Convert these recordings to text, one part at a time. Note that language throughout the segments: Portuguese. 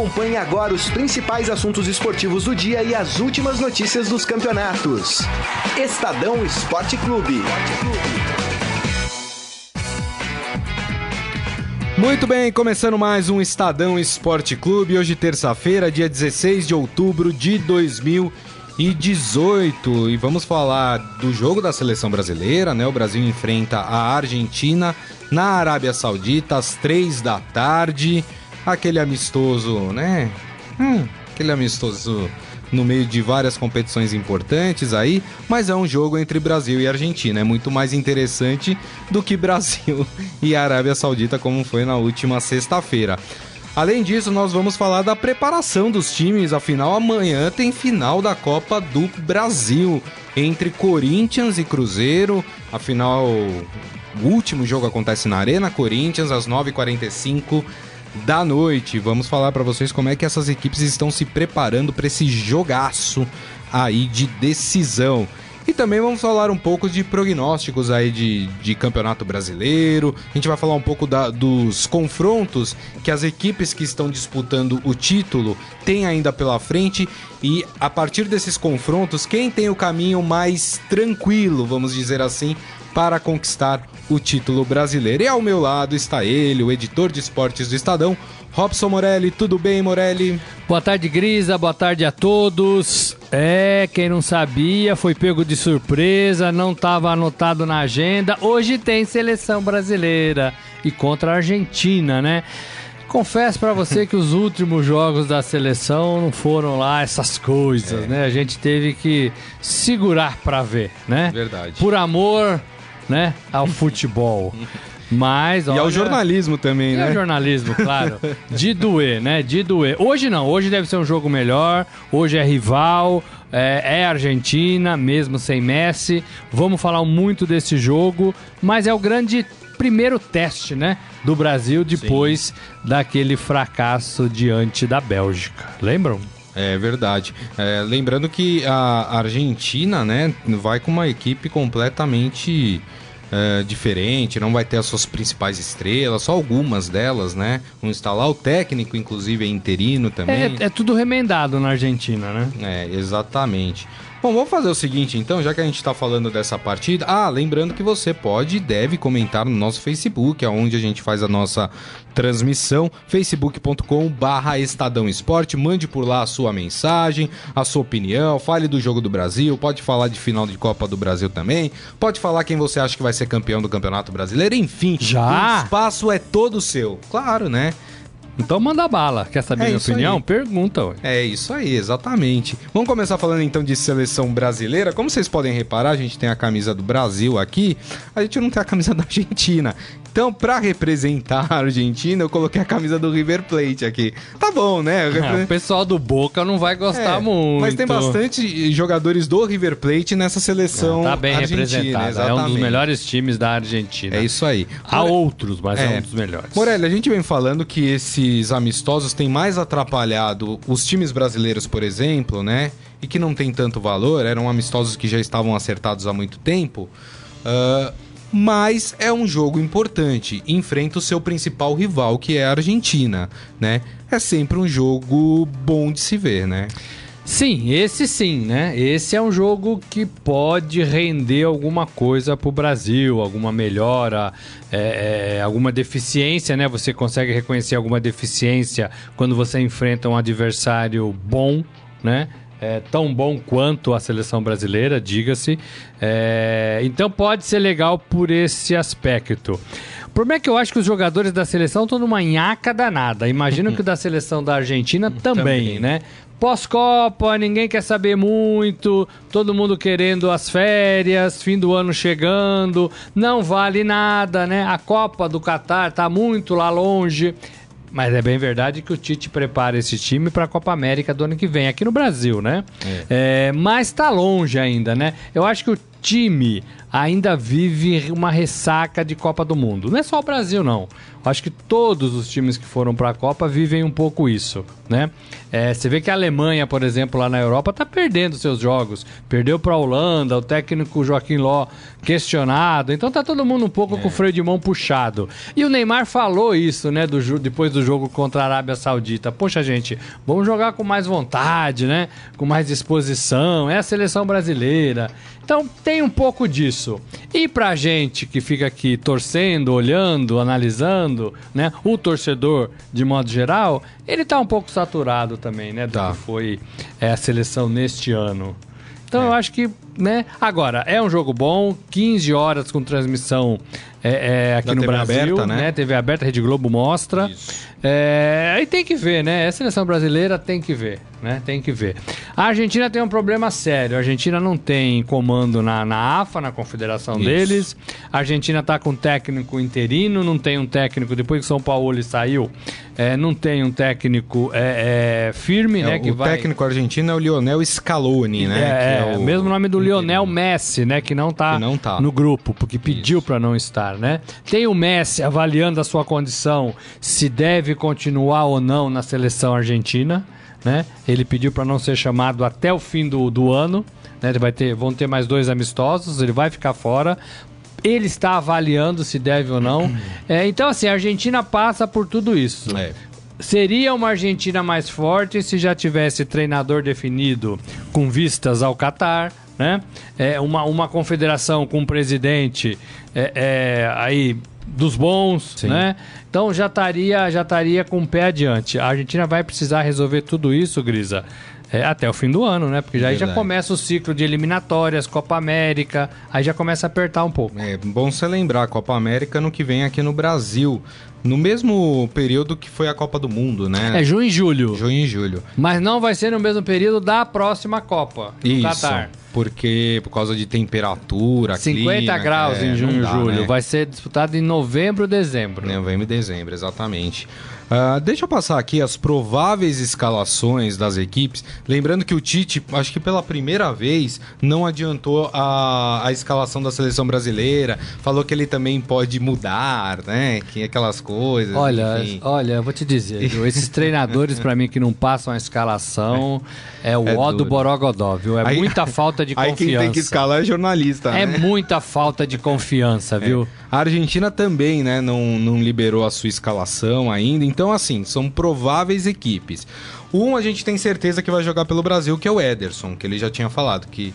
Acompanhe agora os principais assuntos esportivos do dia e as últimas notícias dos campeonatos. Estadão Esporte Clube. Muito bem, começando mais um Estadão Esporte Clube. Hoje, terça-feira, dia 16 de outubro de 2018. E vamos falar do jogo da seleção brasileira, né? O Brasil enfrenta a Argentina na Arábia Saudita às três da tarde. Aquele amistoso, né? Hum, aquele amistoso no meio de várias competições importantes aí, mas é um jogo entre Brasil e Argentina. É muito mais interessante do que Brasil e Arábia Saudita, como foi na última sexta-feira. Além disso, nós vamos falar da preparação dos times. Afinal, amanhã tem final da Copa do Brasil entre Corinthians e Cruzeiro. Afinal, o último jogo acontece na Arena Corinthians às 9h45 da noite. Vamos falar para vocês como é que essas equipes estão se preparando para esse jogaço aí de decisão. E também vamos falar um pouco de prognósticos aí de, de campeonato brasileiro. A gente vai falar um pouco da, dos confrontos que as equipes que estão disputando o título têm ainda pela frente. E a partir desses confrontos, quem tem o caminho mais tranquilo, vamos dizer assim, para conquistar o título brasileiro. E ao meu lado está ele, o editor de esportes do Estadão, Robson Morelli. Tudo bem, Morelli? Boa tarde, Grisa. Boa tarde a todos. É, quem não sabia foi pego de surpresa, não estava anotado na agenda. Hoje tem seleção brasileira e contra a Argentina, né? Confesso para você que os últimos jogos da seleção não foram lá essas coisas, é. né? A gente teve que segurar para ver, né? Verdade. Por amor né, ao futebol. Mas, olha, e ao jornalismo também, e né? ao jornalismo, claro. De doer, né? De doer. Hoje não, hoje deve ser um jogo melhor. Hoje é rival, é, é, Argentina, mesmo sem Messi. Vamos falar muito desse jogo, mas é o grande primeiro teste, né? Do Brasil depois Sim. daquele fracasso diante da Bélgica. Lembram? É verdade. É, lembrando que a Argentina, né, vai com uma equipe completamente é, diferente, não vai ter as suas principais estrelas, só algumas delas, né? Vão instalar o técnico, inclusive, é interino também. É, é tudo remendado na Argentina, né? É, exatamente. Bom, vamos fazer o seguinte então, já que a gente está falando dessa partida. Ah, lembrando que você pode e deve comentar no nosso Facebook, aonde a gente faz a nossa transmissão, facebook.com/barra Estadão Esporte. Mande por lá a sua mensagem, a sua opinião, fale do jogo do Brasil, pode falar de final de Copa do Brasil também, pode falar quem você acha que vai ser campeão do Campeonato Brasileiro, enfim. Já? O espaço é todo seu. Claro, né? Então manda bala. Quer saber é minha opinião? Aí. Pergunta. Ué. É isso aí, exatamente. Vamos começar falando então de seleção brasileira. Como vocês podem reparar, a gente tem a camisa do Brasil aqui, a gente não tem a camisa da Argentina. Então, para representar a Argentina, eu coloquei a camisa do River Plate aqui. Tá bom, né? É, o pessoal do Boca não vai gostar é, muito. Mas tem bastante jogadores do River Plate nessa seleção. tá bem representado. Exatamente. É um dos melhores times da Argentina. É isso aí. Há outros, mas é, é um dos melhores. Morelli, a gente vem falando que esses amistosos têm mais atrapalhado os times brasileiros, por exemplo, né? E que não tem tanto valor, eram amistosos que já estavam acertados há muito tempo. Uh, mas é um jogo importante. Enfrenta o seu principal rival, que é a Argentina, né? É sempre um jogo bom de se ver, né? Sim, esse sim, né? Esse é um jogo que pode render alguma coisa para o Brasil, alguma melhora, é, é, alguma deficiência, né? Você consegue reconhecer alguma deficiência quando você enfrenta um adversário bom, né? É, tão bom quanto a seleção brasileira, diga-se. É, então pode ser legal por esse aspecto. O problema é que eu acho que os jogadores da seleção estão numa nhaca danada. Imagino que o da seleção da Argentina também, também. né? Pós-Copa, ninguém quer saber muito, todo mundo querendo as férias, fim do ano chegando, não vale nada, né? A Copa do Catar tá muito lá longe. Mas é bem verdade que o Tite prepara esse time para a Copa América do ano que vem, aqui no Brasil, né? É. É, mas está longe ainda, né? Eu acho que o time ainda vive uma ressaca de Copa do Mundo. Não é só o Brasil, não. Acho que todos os times que foram para a Copa vivem um pouco isso, né? É, você vê que a Alemanha, por exemplo, lá na Europa, está perdendo seus jogos. Perdeu para a Holanda, o técnico Joaquim Ló questionado. Então tá todo mundo um pouco é. com o freio de mão puxado. E o Neymar falou isso, né, do, depois do jogo contra a Arábia Saudita. Poxa, gente, vamos jogar com mais vontade, né? Com mais disposição. É a seleção brasileira. Então tem um pouco disso. E pra gente que fica aqui torcendo, olhando, analisando, né? O torcedor, de modo geral, ele tá um pouco saturado também, né? Do tá. que foi é, a seleção neste ano. Então é. eu acho que, né? Agora, é um jogo bom, 15 horas com transmissão é, é, aqui da no TV Brasil, aberta, né? né? TV aberta, Rede Globo mostra. É, aí tem que ver, né? A seleção brasileira tem que ver né? Tem que ver. A Argentina tem um problema sério. A Argentina não tem comando na, na AFA, na confederação Isso. deles. A Argentina está com técnico interino, não tem um técnico, depois que São Paulo saiu, é, não tem um técnico é, é, firme, é, né? Que o vai... técnico argentino é o Lionel Scaloni, né? É, o mesmo nome do Lionel Messi, né? Que não está tá. no grupo, porque pediu para não estar, né? Tem o Messi avaliando a sua condição, se deve continuar ou não na seleção argentina né? Ele pediu para não ser chamado até o fim do, do ano, né? Ele vai ter, vão ter mais dois amistosos, ele vai ficar fora. Ele está avaliando se deve ou não. É, então, assim, a Argentina passa por tudo isso. É. Seria uma Argentina mais forte se já tivesse treinador definido com vistas ao Catar, né? É uma, uma confederação com um presidente é, é, aí dos bons, Sim. né? Então já estaria já estaria com o pé adiante. A Argentina vai precisar resolver tudo isso, Grisa. É, até o fim do ano, né? Porque já, aí já começa o ciclo de eliminatórias, Copa América, aí já começa a apertar um pouco. É bom você lembrar, Copa América no que vem aqui no Brasil. No mesmo período que foi a Copa do Mundo, né? É junho e julho. Junho e julho. Mas não vai ser no mesmo período da próxima Copa, no Isso, Qatar. Porque por causa de temperatura, 50 clima, graus é, em junho e julho. Né? Vai ser disputado em novembro e dezembro. Novembro e dezembro, exatamente. Uh, deixa eu passar aqui as prováveis escalações das equipes. Lembrando que o Tite, acho que pela primeira vez, não adiantou a, a escalação da seleção brasileira. Falou que ele também pode mudar, né? Que aquelas coisas. Olha, enfim. olha, eu vou te dizer, viu? esses treinadores para mim que não passam a escalação é, é o é ó do Borogodó, viu? É aí, muita falta de confiança. Aí quem tem que escalar é jornalista, É né? muita falta de confiança, viu? É. A Argentina também, né, não, não liberou a sua escalação ainda. Então, assim, são prováveis equipes. Um a gente tem certeza que vai jogar pelo Brasil, que é o Ederson, que ele já tinha falado que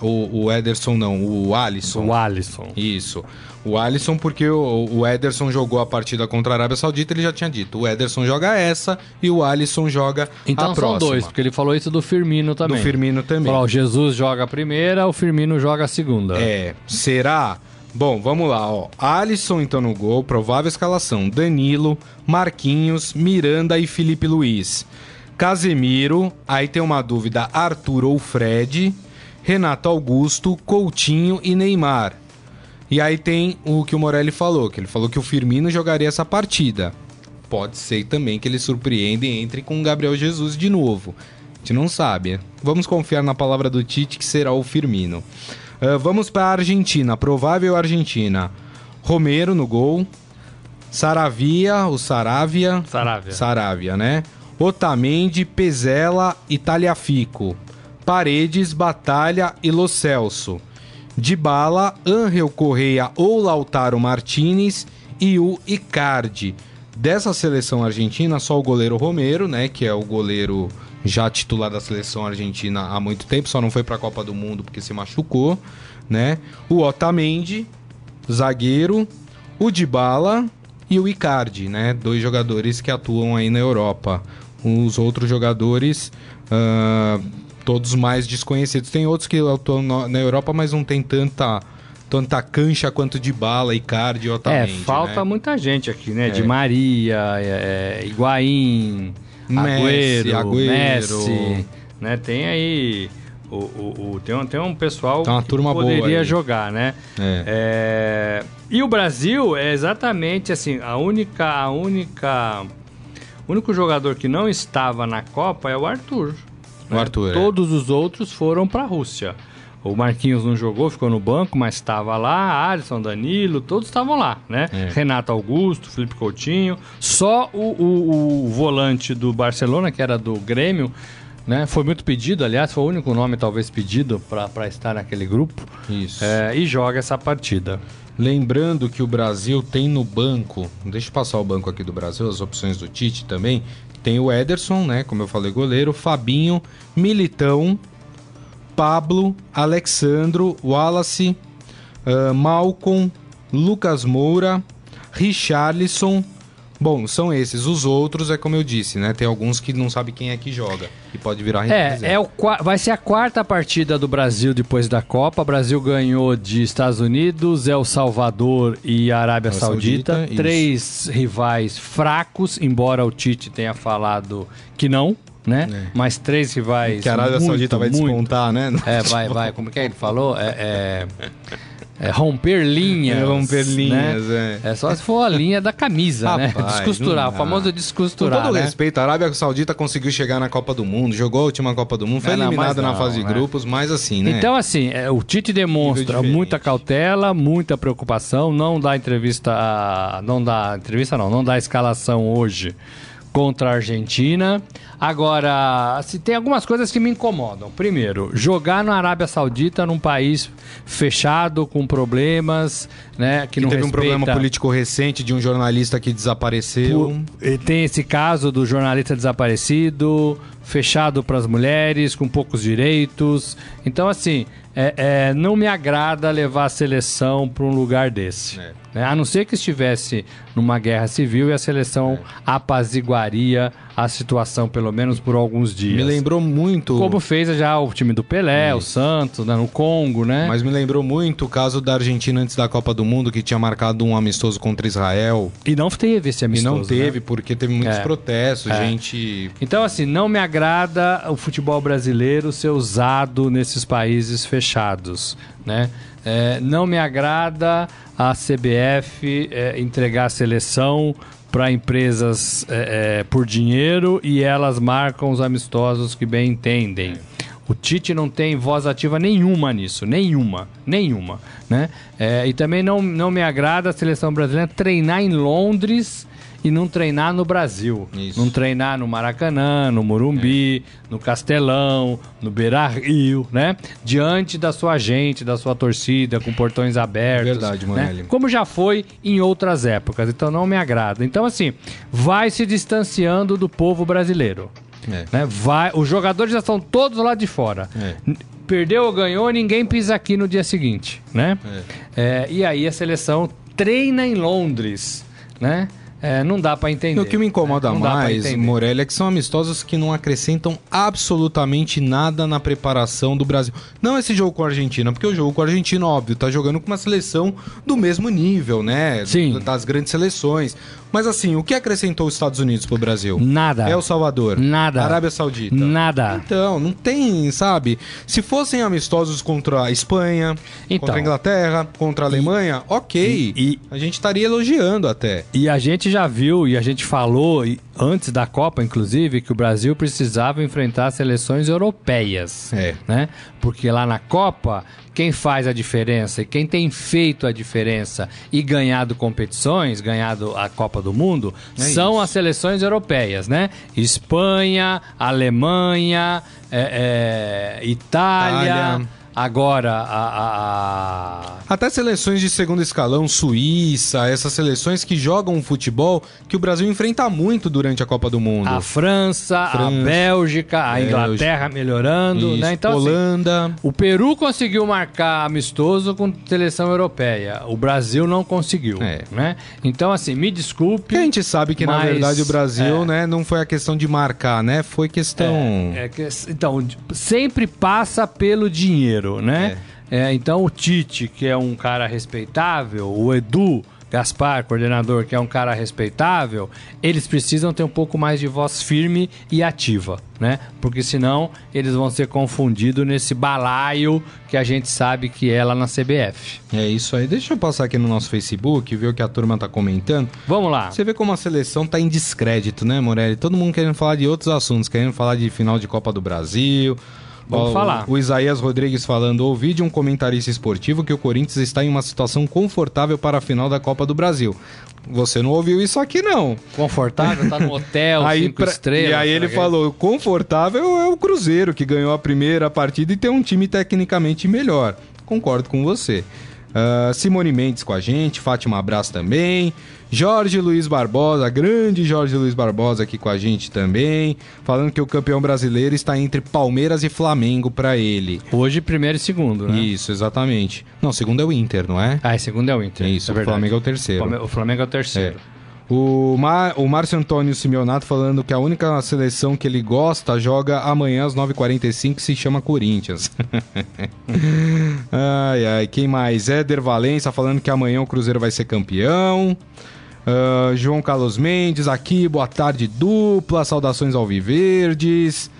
o, o Ederson não, o Alisson. O Alisson. Isso. O Alisson, porque o, o Ederson jogou a partida contra a Arábia Saudita, ele já tinha dito. O Ederson joga essa e o Alisson joga então a próxima. Então são dois, porque ele falou isso do Firmino também. Do Firmino também. Falou, o Jesus joga a primeira, o Firmino joga a segunda. É. Será? Bom, vamos lá, ó. Alisson então no gol, provável escalação: Danilo, Marquinhos, Miranda e Felipe Luiz. Casemiro, aí tem uma dúvida: Arthur ou Fred, Renato Augusto, Coutinho e Neymar. E aí tem o que o Morelli falou, que ele falou que o Firmino jogaria essa partida. Pode ser também que ele surpreenda e entre com o Gabriel Jesus de novo. A gente não sabe. Vamos confiar na palavra do Tite que será o Firmino. Uh, vamos para a Argentina, provável Argentina. Romero no gol. Saravia, o Saravia. Saravia. Saravia, né? Otamendi, Pezela e Taliafico. Paredes, Batalha e Lo Celso. Dybala, Angel Correia ou Lautaro Martinez e o Icardi. Dessa seleção argentina, só o goleiro Romero, né, que é o goleiro já titular da seleção argentina há muito tempo, só não foi para a Copa do Mundo porque se machucou, né? O Otamendi, zagueiro, o Dybala e o Icardi, né? Dois jogadores que atuam aí na Europa. Os outros jogadores, uh, todos mais desconhecidos. Tem outros que atuam na Europa, mas não tem tanta tanta cancha quanto de bala, Icardi e Otamendi. É, falta né? muita gente aqui, né? É. De Maria, é, é Higuaín, Messi, Agüero, Agüero, Messi, né? Tem aí o, o, o, tem, um, tem um pessoal turma que poderia jogar, né? É. É... E o Brasil é exatamente assim, a única, a única, o único jogador que não estava na Copa é o Arthur. O né? Arthur. Todos é. os outros foram para a Rússia. O Marquinhos não jogou, ficou no banco, mas estava lá, Alisson, Danilo, todos estavam lá, né? É. Renato Augusto, Felipe Coutinho. Só o, o- o volante do Barcelona, que era do Grêmio, né? Foi muito pedido, aliás, foi o único nome talvez pedido para estar naquele grupo. Isso. É, e joga essa partida. Lembrando que o Brasil tem no banco, deixa eu passar o banco aqui do Brasil, as opções do Tite também. Tem o Ederson, né? Como eu falei, goleiro, Fabinho, Militão, Pablo, Alexandro, Wallace, ah, Malcom, Lucas Moura, Richarlison. Bom, são esses. Os outros é como eu disse, né? Tem alguns que não sabe quem é que joga e pode virar. É, é o, vai ser a quarta partida do Brasil depois da Copa. O Brasil ganhou de Estados Unidos, El Salvador e Arábia Arábia Saudita. Saudita. Três rivais fracos, embora o Tite tenha falado que não, né? Mas três rivais. que a Arábia muito, Saudita vai muito- despontar, né? É, vai, vai. Como que é que ele falou? É, é- é romper linhas. É, romper linhas, né? é. É só se for a linha da camisa, né? Rapaz, Descosturar, não o famoso Com descosturar. todo né? respeito, a Arábia Saudita conseguiu chegar na Copa do Mundo, jogou a última Copa do Mundo, foi É, não, eliminada mas na não, fase de né? grupos, mas assim, né? Então, assim, é, o Tite demonstra muita cautela, muita preocupação, não dá entrevista, não dá entrevista não, não dá escalação hoje contra a Argentina. Agora, se tem algumas coisas que me incomodam. Primeiro, jogar na Arábia Saudita, num país fechado, com problemas, né, que, que não teve um respeita... problema político recente de um jornalista que desapareceu. E Tem esse caso do jornalista desaparecido, fechado para as mulheres, com poucos direitos. Então, assim, é- é, não me agrada levar a seleção para um lugar desse. É. né? A não ser que estivesse numa guerra civil e a seleção apaziguaria a situação, pelo menos por alguns dias. Me lembrou muito. Como fez já o time do Pelé, o Santos, né, no Congo, né? Mas me lembrou muito o caso da Argentina antes da Copa do Mundo, que tinha marcado um amistoso contra Israel. E não teve esse E amistoso. não teve, né? porque teve muitos É. protestos, É. gente. Então, assim, não me agrada o futebol brasileiro ser usado nesses países fechados, né? É, não me agrada a CBF é, entregar a seleção para empresas é, é, por dinheiro e elas marcam os amistosos que bem entendem. O Tite não tem voz ativa nenhuma nisso, nenhuma, nenhuma, né? É, e também não, não me agrada a seleção brasileira treinar em Londres e não treinar no Brasil. Isso. Não treinar no Maracanã, no Morumbi, no Castelão, no Beira Rio, né? Diante da sua gente, da sua torcida, com portões abertos. Verdade, né? Morelli. Como já foi em outras épocas, então não me agrada. Então, assim, vai se distanciando do povo brasileiro. É. Né? Vai, os jogadores já estão todos lá de fora. É. Perdeu ou ganhou, ninguém pisa aqui no dia seguinte, né? É, e aí a seleção treina em Londres, né? É, não dá pra entender. E o que me incomoda né? Mais. Morelli, é que são amistosos que não acrescentam absolutamente nada na preparação do Brasil. Não esse jogo com a Argentina, porque o jogo com a Argentina, óbvio, tá jogando com uma seleção do mesmo nível, né? Sim. Das grandes seleções. Mas assim, o que acrescentou os Estados Unidos pro Brasil? Nada. El Salvador. Nada. Arábia Saudita. Nada. Então, não tem, sabe? Se fossem amistosos contra a Espanha, Então. contra a Inglaterra, contra a Alemanha, ok. e- a gente estaria elogiando até. E a gente já viu e a gente falou e- antes da Copa, inclusive, que o Brasil precisava enfrentar seleções europeias. É. Né? Porque lá na Copa, quem faz a diferença e quem tem feito a diferença e ganhado competições, ganhado a Copa do Mundo, É são isso. as seleções europeias, né? Espanha, Alemanha, é, é, Itália. Itália. Agora, a- a- a, Até seleções de segundo escalão, Suíça, essas seleções que jogam um futebol que o Brasil enfrenta muito durante a Copa do Mundo. A França, a França, Bélgica, a Bélgica. Inglaterra melhorando, Isso, né? Então, assim, Holanda. o Peru conseguiu marcar amistoso com seleção europeia. O Brasil não conseguiu, É. né? Então, assim, me desculpe. A gente sabe que, na Mas, verdade, o Brasil, é. né, não foi a questão de marcar, né? Foi questão. É que- então, sempre passa pelo dinheiro, né? É, então, o Tite, que é um cara respeitável, o Edu Gaspar, coordenador, que é um cara respeitável, eles precisam ter um pouco mais de voz firme e ativa, né? Porque senão eles vão ser confundidos nesse balaio que a gente sabe que é lá na CBF. É isso aí. Deixa eu passar aqui no nosso Facebook, ver o que a turma tá comentando. Vamos lá. Você vê como a seleção tá em descrédito, né, Morelli? Todo mundo querendo falar de outros assuntos, querendo falar de final de Copa do Brasil. Vamos Ó, falar. O Isaías Rodrigues falando: ouvi de um comentarista esportivo que o Corinthians está em uma situação confortável para a final da Copa do Brasil. Você não ouviu isso aqui, não. Confortável, tá no hotel, aí, cinco pra- estrelas. e aí ele que falou: confortável é o Cruzeiro, que ganhou a primeira partida e tem um time tecnicamente melhor. Concordo com você. Ah, Simone Mendes com a gente, Fátima Abraço também. Jorge Luiz Barbosa, grande Jorge Luiz Barbosa aqui com a gente também. Falando que o campeão brasileiro está entre Palmeiras e Flamengo para ele. Hoje, primeiro e segundo, né? Isso, exatamente. Não, segundo é o Inter, não é? Ah, e segundo é o Inter. Isso, o verdade. Flamengo é o terceiro. O Flamengo é o terceiro. O, Mar, o Márcio Antônio Simeonato falando que a única seleção que ele gosta joga amanhã às 9h45 se chama Corinthians. ai, ai, quem mais? Éder Valença falando que amanhã o Cruzeiro vai ser campeão. Ah, João Carlos Mendes aqui, boa tarde dupla, saudações alviverdes.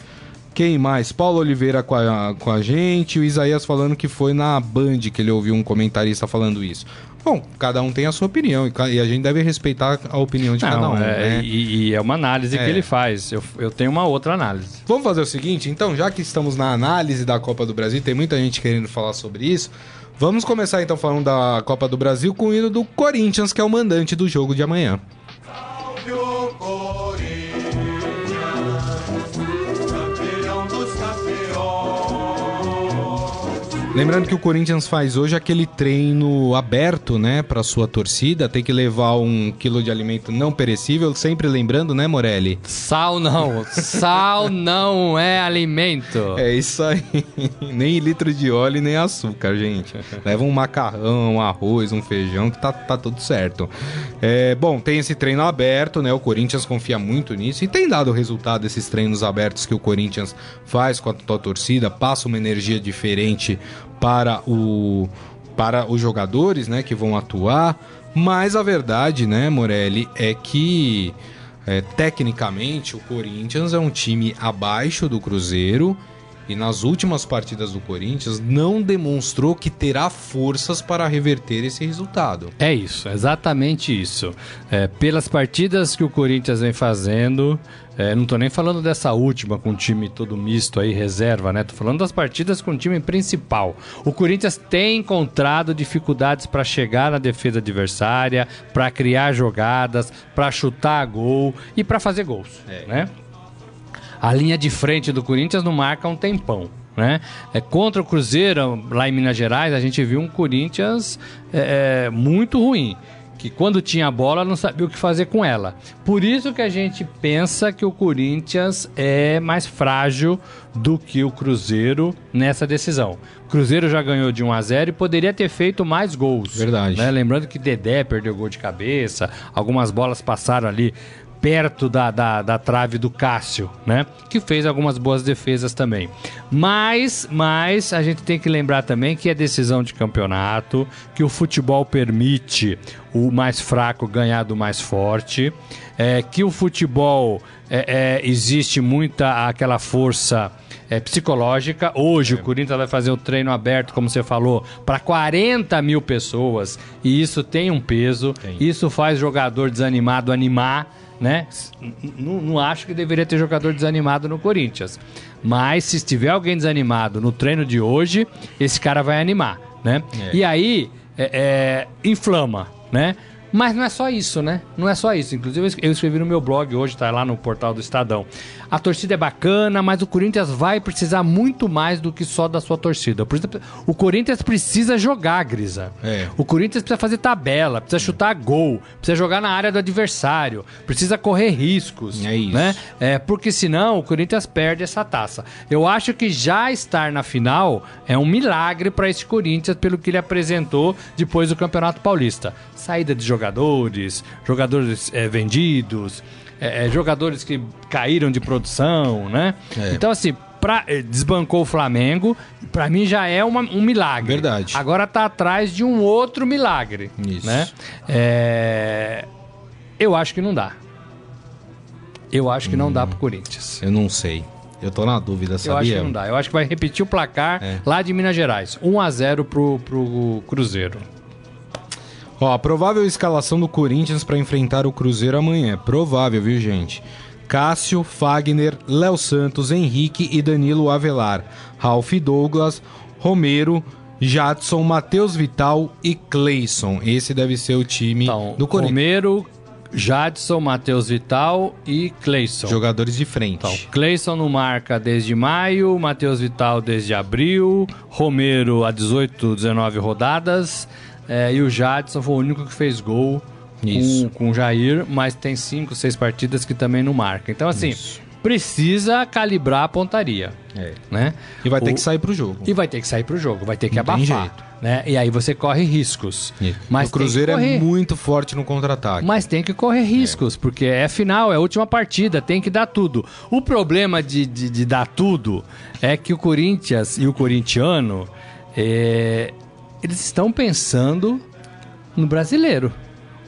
Quem mais? Paulo Oliveira com a, com a gente. O Isaías falando que foi na Band que ele ouviu um comentarista falando isso. Bom, cada um tem a sua opinião e a gente deve respeitar a opinião de cada Não, um. é, né? e, e é uma análise É. que ele faz. Eu, eu tenho uma outra análise. Vamos fazer o seguinte, então, já que estamos na análise da Copa do Brasil, tem muita gente querendo falar sobre isso. Vamos começar então falando da Copa do Brasil com o hino do Corinthians, que é o mandante do jogo de amanhã. Lembrando que o Corinthians faz hoje aquele treino aberto, né, para sua torcida, tem que levar um quilo de alimento não perecível, sempre lembrando, né, Morelli? Sal não. Sal não é alimento. É isso aí. nem litro de óleo e nem açúcar, gente. Leva um macarrão, um arroz, um feijão, que tá, tá tudo certo. É, bom, tem esse treino aberto, né? O Corinthians confia muito nisso e tem dado resultado esses treinos abertos que o Corinthians faz com a, tua torcida, passa uma energia diferente para o para os jogadores, né, que vão atuar. Mas a verdade, né, Morelli, é que é, tecnicamente, o Corinthians é um time abaixo do Cruzeiro e nas últimas partidas do Corinthians não demonstrou que terá forças para reverter esse resultado. É isso, exatamente isso. É, pelas partidas que o Corinthians vem fazendo, é, não tô nem falando dessa última com o time todo misto aí, reserva, né? Tô falando das partidas com o time principal. O Corinthians tem encontrado dificuldades para chegar na defesa adversária, para criar jogadas, para chutar gol e para fazer gols, né? A linha de frente do Corinthians não marca um tempão. Né? É, contra o Cruzeiro, lá em Minas Gerais, a gente viu um Corinthians é, é, muito ruim. Que quando tinha a bola não sabia o que fazer com ela. Por isso que a gente pensa que o Corinthians é mais frágil do que o Cruzeiro nessa decisão. O Cruzeiro já ganhou de 1 a 0 e poderia ter feito mais gols. Verdade. né? Lembrando que Dedé perdeu gol de cabeça, algumas bolas passaram ali perto da, da, da trave do Cássio, né? Que fez algumas boas defesas também. Mas, mas a gente tem que lembrar também que é decisão de campeonato, que o futebol permite o mais fraco ganhar do mais forte, é, que o futebol é, é, existe muita aquela força é, psicológica. Hoje o Corinthians vai fazer o treino aberto, como você falou, para 40 mil pessoas e isso tem um peso. Isso faz jogador desanimado animar né? Não acho que deveria ter jogador desanimado no Corinthians. Mas se tiver alguém desanimado no treino de hoje, esse cara vai animar, né? E aí, é, é, inflama, né? Mas não é só isso, né? Não é só isso. Inclusive, eu escrevi no meu blog hoje, tá lá no portal do Estadão. A torcida é bacana, mas o Corinthians vai precisar muito mais do que só da sua torcida. Por exemplo, O Corinthians precisa jogar, Grisa. É. O Corinthians precisa fazer tabela, precisa chutar gol, precisa jogar na área do adversário, precisa correr riscos. É isso. Né? É, porque senão o Corinthians perde essa taça. Eu acho que já estar na final é um milagre para esse Corinthians pelo que ele apresentou depois do Campeonato Paulista. Saída de jogadores, jogadores é, vendidos, é, é, jogadores que caíram de produção, né? É. Então assim, pra, eh, desbancou o Flamengo, para mim já é uma- um milagre. Verdade. Agora tá atrás de um outro milagre, Isso. né? É, eu acho que não dá. Eu acho que não dá pro Corinthians. Eu não sei. Eu tô na dúvida, Eu sabia? acho que não dá. Eu acho que vai repetir o placar É. lá de Minas Gerais. 1 a 0 pro, pro Cruzeiro. Ó, a provável escalação do Corinthians para enfrentar o Cruzeiro amanhã. Provável, viu, gente? Cássio, Fagner, Léo Santos, Henrique e Danilo Avelar, Ralph Douglas, Romero, Jadson, Matheus Vital e Cleison. Esse deve ser o time Então, do Corinthians. Romero, Jadson, Matheus Vital e Cleison. Jogadores de frente. Então, Cleison não marca desde maio, Matheus Vital desde abril, Romero há 18, 19 rodadas, é, e o Jadson foi o único que fez gol Isso. com, com o Jair, mas tem 5, 6 partidas que também não marca. Então, assim, Isso. precisa calibrar a pontaria, É. né? E vai ter O- que sair pro jogo. E vai ter que sair pro jogo, vai ter que Não abafar. Né? E aí você corre riscos. Mas o Cruzeiro é muito forte no contra-ataque. Mas tem que correr riscos, porque é final, é a última partida, tem que dar tudo. O problema de, de, de dar tudo é que o Corinthians e o corintiano, é, eles estão pensando no brasileiro.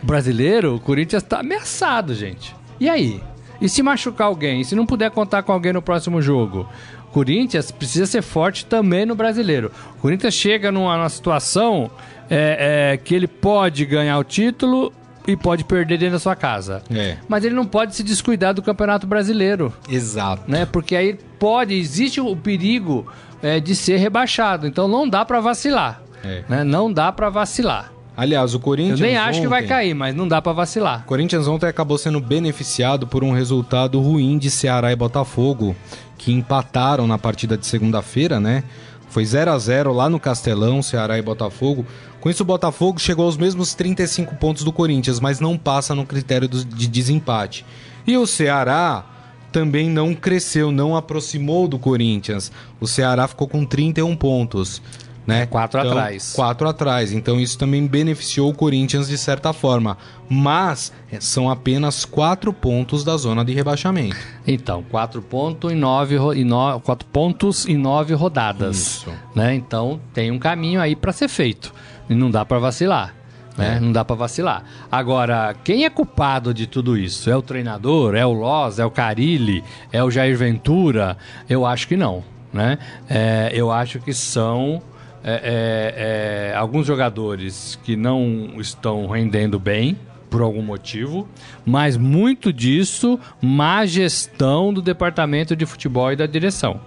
O brasileiro, o Corinthians está ameaçado, gente. E aí? E se machucar alguém? E se não puder contar com alguém no próximo jogo? O Corinthians precisa ser forte também no brasileiro. O Corinthians chega numa, numa situação é, é, que ele pode ganhar o título e pode perder dentro da sua casa. É. Mas ele não pode se descuidar do Campeonato Brasileiro Exato. né? Porque aí pode, existe o perigo é, de ser rebaixado. Então não dá pra vacilar. É. Né? Não dá pra vacilar. Aliás, o Eu Corinthians. nem acho que vai ontem- cair, mas não dá pra vacilar. O Corinthians ontem acabou sendo beneficiado por um resultado ruim de Ceará e Botafogo, que empataram na partida de segunda-feira, né? Foi 0 a 0 lá no Castelão, Ceará e Botafogo. Com isso, o Botafogo chegou aos mesmos 35 pontos do Corinthians, mas não passa no critério de desempate. E o Ceará também não cresceu, não aproximou do Corinthians. O Ceará ficou com 31 pontos. Né? Quatro Então, atrás. quatro atrás. Então isso também beneficiou o Corinthians de certa forma. Mas é, são apenas quatro pontos da zona de rebaixamento. Então, quatro pontos em nove, em no- quatro pontos em nove rodadas. Isso. Né? Então tem um caminho aí pra ser feito. E não dá pra vacilar. Né? É. Não dá pra vacilar. Agora, quem é culpado de tudo isso? É o treinador? É o Loz? É o Carilli? É o Jair Ventura? Eu acho que não. Né? É, eu acho que são é, é, é, alguns jogadores que não estão rendendo bem por algum motivo, mas muito disso má gestão do departamento de futebol e da direção.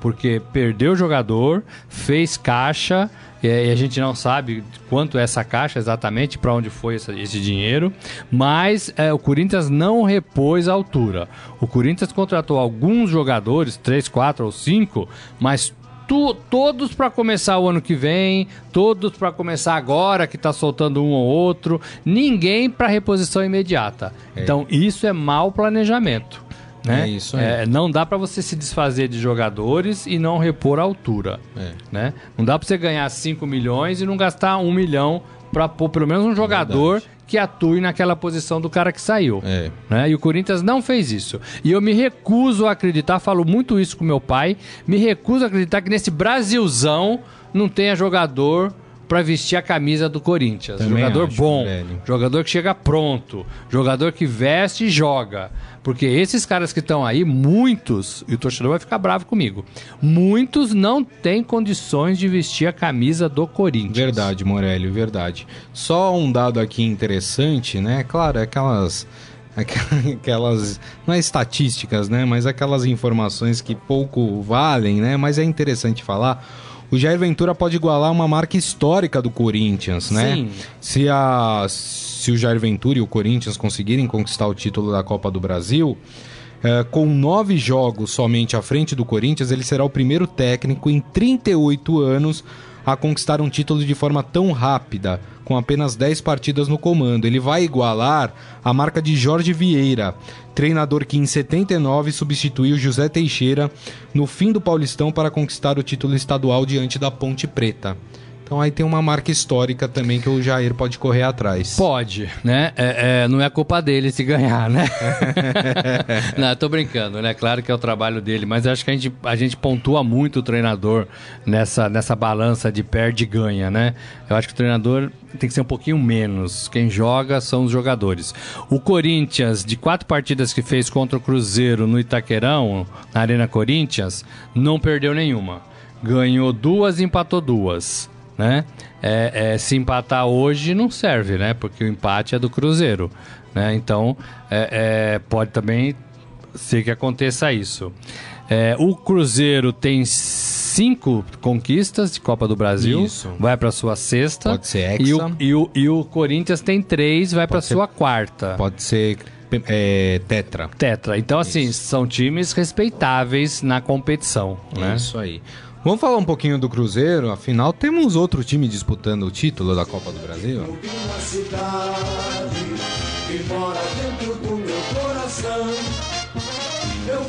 Porque perdeu o jogador, fez caixa, e a gente não sabe quanto é essa caixa exatamente, para onde foi essa- esse dinheiro, mas é, o Corinthians não repôs a altura. O Corinthians contratou alguns jogadores, três, quatro ou cinco, mas tu- todos para começar o ano que vem, todos para começar agora que tá soltando um ou outro, ninguém para reposição imediata. Então isso é mau planejamento. Né? É isso. É, não dá para você se desfazer de jogadores e não repor a altura. É. Né? Não dá para você ganhar 5 milhões e não gastar 1 milhão para pôr pelo menos um jogador que atue naquela posição do cara que saiu. É. Né? E o Corinthians não fez isso. E eu me recuso a acreditar, falo muito isso com meu pai, me recuso a acreditar que nesse Brasilzão não tenha jogador para vestir a camisa do Corinthians. Também jogador acho, bom, velho. jogador que chega pronto, jogador que veste e joga. Porque esses caras que estão aí, muitos, e o torcedor vai ficar bravo comigo, muitos não têm condições de vestir a camisa do Corinthians. Verdade, Morelli, verdade. Só um dado aqui interessante, né? Claro, é aquelas. Aquelas. Não é estatísticas, né? Mas aquelas informações que pouco valem, né? Mas é interessante falar. O Jair Ventura pode igualar uma marca histórica do Corinthians, né? Sim. Se, a, se o Jair Ventura e o Corinthians conseguirem conquistar o título da Copa do Brasil, eh, com nove jogos somente à frente do Corinthians, ele será o primeiro técnico em 38 anos a conquistar um título de forma tão rápida, com apenas 10 partidas no comando. Ele vai igualar a marca de Jorge Vieira, treinador que em 79 substituiu José Teixeira no fim do Paulistão para conquistar o título estadual diante da Ponte Preta. Então aí tem uma marca histórica também que o Jair pode correr atrás. Pode, né? É, é, não é culpa dele se ganhar, né? não, tô brincando, né? Claro que é o trabalho dele, mas eu acho que a gente, a gente pontua muito o treinador nessa, nessa balança de perde e ganha, né? Eu acho que o treinador tem que ser um pouquinho menos. Quem joga são os jogadores. O Corinthians, de quatro partidas que fez contra o Cruzeiro no Itaquerão, na Arena Corinthians, não perdeu nenhuma. Ganhou duas e empatou duas né? É, é, se empatar hoje não serve, né? Porque o empate é do Cruzeiro, né? Então é, é, pode também ser que aconteça isso. É, o Cruzeiro tem cinco conquistas de Copa do Brasil, Isso. vai para sua sexta. Pode ser e hexa. o, e, o, e o Corinthians tem três, vai para sua quarta. Pode ser é, tetra. Tetra. Então, assim, são times respeitáveis na competição, né? Isso aí. Vamos falar um pouquinho do Cruzeiro, afinal temos outro time disputando o título da Copa do Brasil.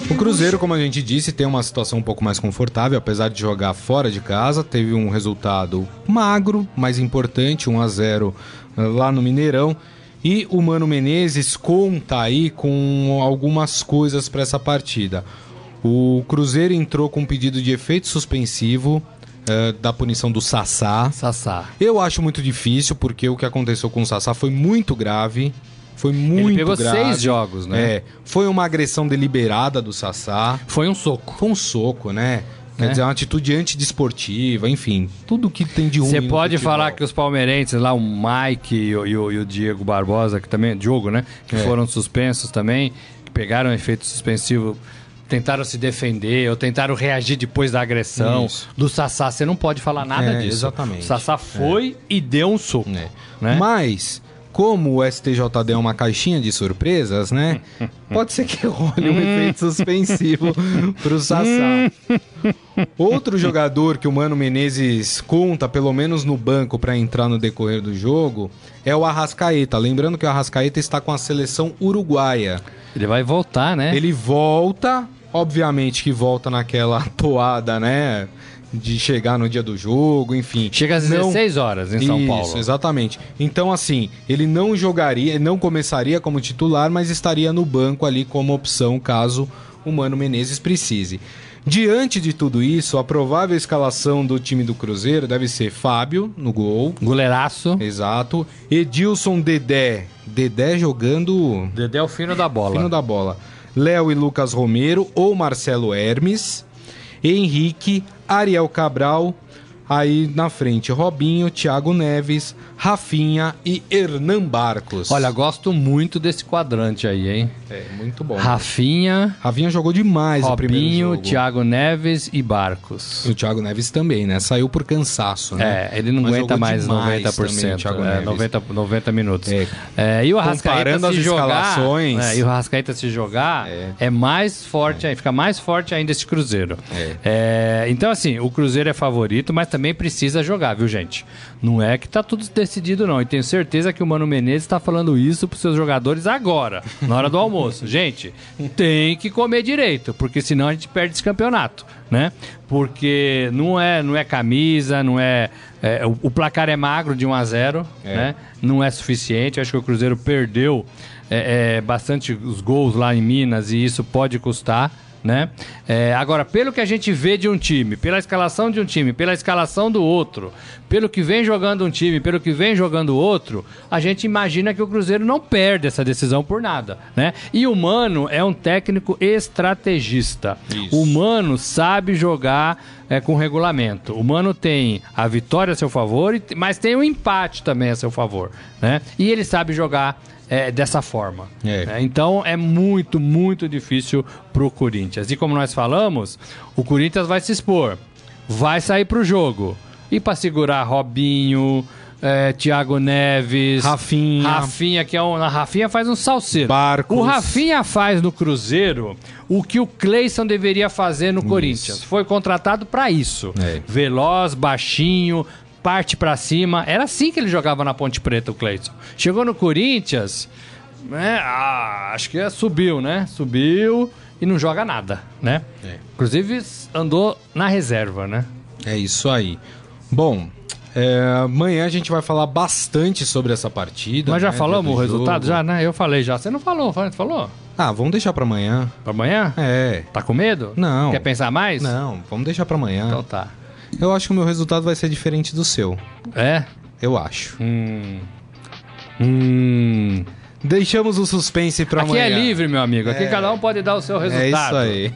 O Cruzeiro, como a gente disse, tem uma situação um pouco mais confortável, apesar de jogar fora de casa, teve um resultado magro, mas importante, 1 a 0 eh, lá no Mineirão. E o Mano Menezes conta aí com algumas coisas para essa partida. O Cruzeiro entrou com um pedido de efeito suspensivo eh, da punição do Sassá. Sassá. Eu acho muito difícil, porque o que aconteceu com o Sassá foi muito grave. Foi muito Ele pegou grave. seis jogos, né? É, foi uma agressão deliberada do Sassá. Foi um soco. Foi um soco, né? Quer Né? dizer, uma atitude antidesportiva, enfim. Tudo que tem de ruim Você pode falar que os palmeirenses lá, o Mike e o, e o- e o Diego Barbosa, que também, Diogo, né? Que É. foram suspensos também, que pegaram efeito suspensivo, tentaram se defender ou tentaram reagir depois da agressão. Isso. Do Sassá, você não pode falar nada É, disso. exatamente. O Sassá foi e deu um soco. É. Né? Mas, como o STJD é uma caixinha de surpresas, né? Pode ser que role um efeito suspensivo pro Sassá. Outro jogador que o Mano Menezes conta, pelo menos no banco, para entrar no decorrer do jogo, é o Arrascaeta. Lembrando que o Arrascaeta está com a seleção uruguaia. Ele vai voltar, né? Ele volta, obviamente que volta naquela toada, né? De chegar no dia do jogo, enfim. Chega às Não- 16 horas em São Isso, Paulo. exatamente. Então, assim, ele não jogaria, não começaria como titular, mas estaria no banco ali como opção caso o Mano Menezes precise. Diante de tudo isso, a provável escalação do time do Cruzeiro deve ser Fábio no gol. Goleiraço. Exato. Edilson Dedé. Dedé jogando Dedé é o fino da bola. fino da bola. Léo e Lucas Romero ou Marcelo Hermes. Henrique, Ariel Cabral. Aí na frente, Robinho, Thiago Neves, Rafinha e Hernan Barcos. Olha, gosto muito desse quadrante aí, hein? é muito bom. Rafinha, Rafinha jogou demais o primeiro Robinho, jogo. Thiago Neves e Barcos. E o Thiago Neves também, né? Saiu por cansaço, né? É, ele não Mas aguenta mais demais 90%. também, Thiago é, Neves. 90, 90 minutos. É. É, e o Arrascaeta se jogar. é, e o Arrascaeta se jogar É. é, mais forte, aí fica mais forte ainda esse Cruzeiro. É, então, assim, o Cruzeiro é favorito, mas também precisa jogar, viu, gente? Não é que tá tudo decidido, não. E tenho certeza que o Mano Menezes tá falando isso pros seus jogadores agora, na hora do almoço. Gente, tem que comer direito, porque senão a gente perde esse campeonato, né? Porque não é, não é camisa, não é. é, o, o placar é magro de 1 a 0 né? Não é suficiente. Acho que o Cruzeiro perdeu é, é, bastante os gols lá em Minas e isso pode custar. Né? É, agora, pelo que a gente vê de um time, pela escalação de um time, pela escalação do outro, pelo que vem jogando um time, pelo que vem jogando o outro, a gente imagina que o Cruzeiro não perde essa decisão por nada, né? E o Mano é um técnico estrategista. Isso. O Mano sabe jogar é, com regulamento. O Mano tem a vitória a seu favor, mas tem o empate também a seu favor, né? E ele sabe jogar é, dessa forma. É. né? Então é muito, muito difícil pro Corinthians. E como nós falamos, o Corinthians vai se expor, vai sair pro jogo. E para segurar Robinho, é, Thiago Neves, Rafinha. Rafinha que é um, a Rafinha faz um salseiro. Barcos. O Rafinha faz no Cruzeiro o que o Cleison deveria fazer no Corinthians. Foi contratado para isso. É. Veloz, baixinho, parte pra cima. Era assim que ele jogava na Ponte Preta, o Cleison. Chegou no Corinthians, né? ah, acho que é, subiu, né? Subiu e não joga nada, né? É. Inclusive andou na reserva, né? É isso aí. Bom, é, amanhã a gente vai falar bastante sobre essa partida. Mas já né, falamos o do resultado? jogo. Já, né? Eu falei já. Você não falou, falou? falou? Ah, vamos deixar pra amanhã. Pra amanhã? É. Tá com medo? Não. Quer pensar mais? Não, vamos deixar pra amanhã. Então tá. Eu acho que o meu resultado vai ser diferente do seu. É? Eu acho. Hum. Hum. Deixamos o suspense pra Aqui amanhã. é livre, meu amigo. Aqui É. cada um pode dar o seu É resultado. isso aí.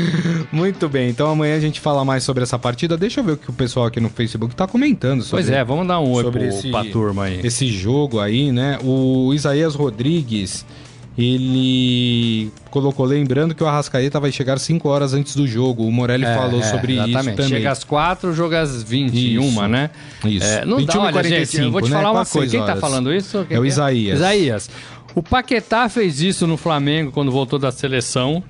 Muito bem, então amanhã a gente fala mais sobre essa partida. Deixa eu ver o que o pessoal aqui no Facebook tá comentando sobre, Pois é, vamos dar um oi sobre pro, esse, pra turma aí. esse jogo aí, né? O Isaías Rodrigues ele colocou lembrando que o Arrascaeta vai chegar 5 horas antes do jogo. O Morelli É, falou é, sobre isso exatamente. também. Chega às 4, joga às 21, Isso. né? Isso. É, não dá, 21 e olha, 45, gente, eu vou te né? falar uma coisa. Quem tá horas. falando isso? Quem É o Isaías. Isaías. O Paquetá fez isso no Flamengo quando voltou da seleção.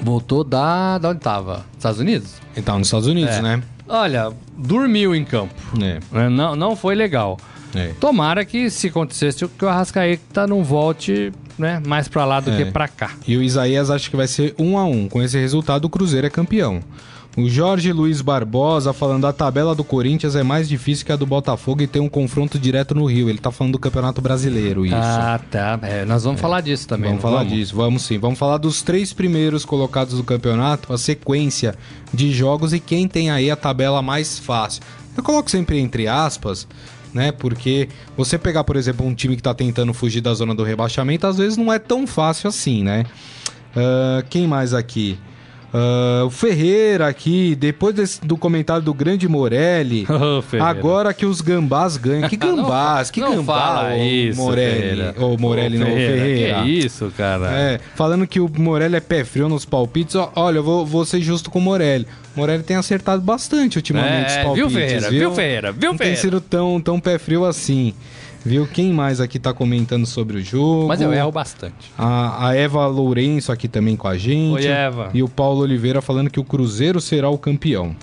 Voltou da, da onde tava? Estados Unidos? Ele tá nos Estados Unidos, É. né? Olha, dormiu em campo. É, né? Não, não foi legal. é. Tomara que, se acontecesse, que o Arrascaeta não volte né, mais pra lá do É. que pra cá. E o Isaías acha que vai ser 1 a 1 Com esse resultado, o Cruzeiro é campeão. O Jorge Luiz Barbosa falando a tabela do Corinthians é mais difícil que a do Botafogo e tem um confronto direto no Rio. Ele tá falando do Campeonato Brasileiro, isso. Ah, tá. É, nós vamos falar disso também. Vamos falar disso, vamos sim. Vamos falar dos três primeiros colocados do campeonato, a sequência de jogos e quem tem aí a tabela mais fácil. Eu coloco sempre entre aspas, né? Porque você pegar, por exemplo, um time que tá tentando fugir da zona do rebaixamento, às vezes não é tão fácil assim, né? Ah, quem mais aqui? Ah, o Ferreira aqui, depois desse- do comentário do grande Morelli. Ferreira. Agora que os gambás ganham. Que Não gambás? fa- que não gambá, fala ô isso, Morelli? Ferreira. Ou Morelli, Ô, não, Ferreira. Que isso, cara. É, falando que o Morelli é pé frio nos palpites, ó, olha, eu vou, vou ser justo com o Morelli. O Morelli tem acertado bastante ultimamente É, os palpites, viu, Ferreira? Viu, Ferreira? Viu, Não Ferreira? tem sido tão, tão pé frio assim. Viu? Quem mais aqui tá comentando sobre o jogo? Mas eu erro bastante. A, a Eva Lourenço aqui também com a gente. Oi, Eva. E o Paulo Oliveira falando que o Cruzeiro será o campeão.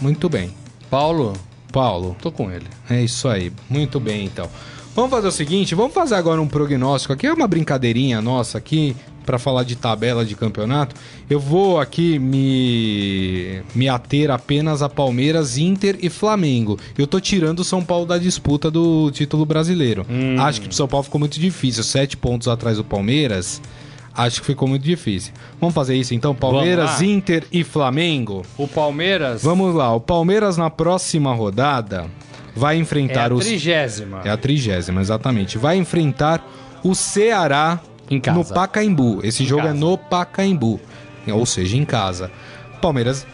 Muito bem. Paulo, Paulo, tô com ele. é isso aí. Muito bem, então. Vamos fazer o seguinte, vamos fazer agora um prognóstico aqui, é uma brincadeirinha nossa aqui para falar de tabela de campeonato. Eu vou aqui me me ater apenas a Palmeiras, Inter e Flamengo. Eu tô tirando o São Paulo da disputa do título brasileiro. Acho que pro São Paulo ficou muito difícil, sete pontos atrás do Palmeiras. Acho que ficou muito difícil. Vamos fazer isso então, Palmeiras. Inter e Flamengo. O Palmeiras Vamos lá, o Palmeiras na próxima rodada vai é enfrentar a os. trigésima. É a trigésima, exatamente. Vai enfrentar o Ceará Em no Pacaembu. Esse jogo casa. é no Pacaembu, ou seja, em casa. Palmeiras,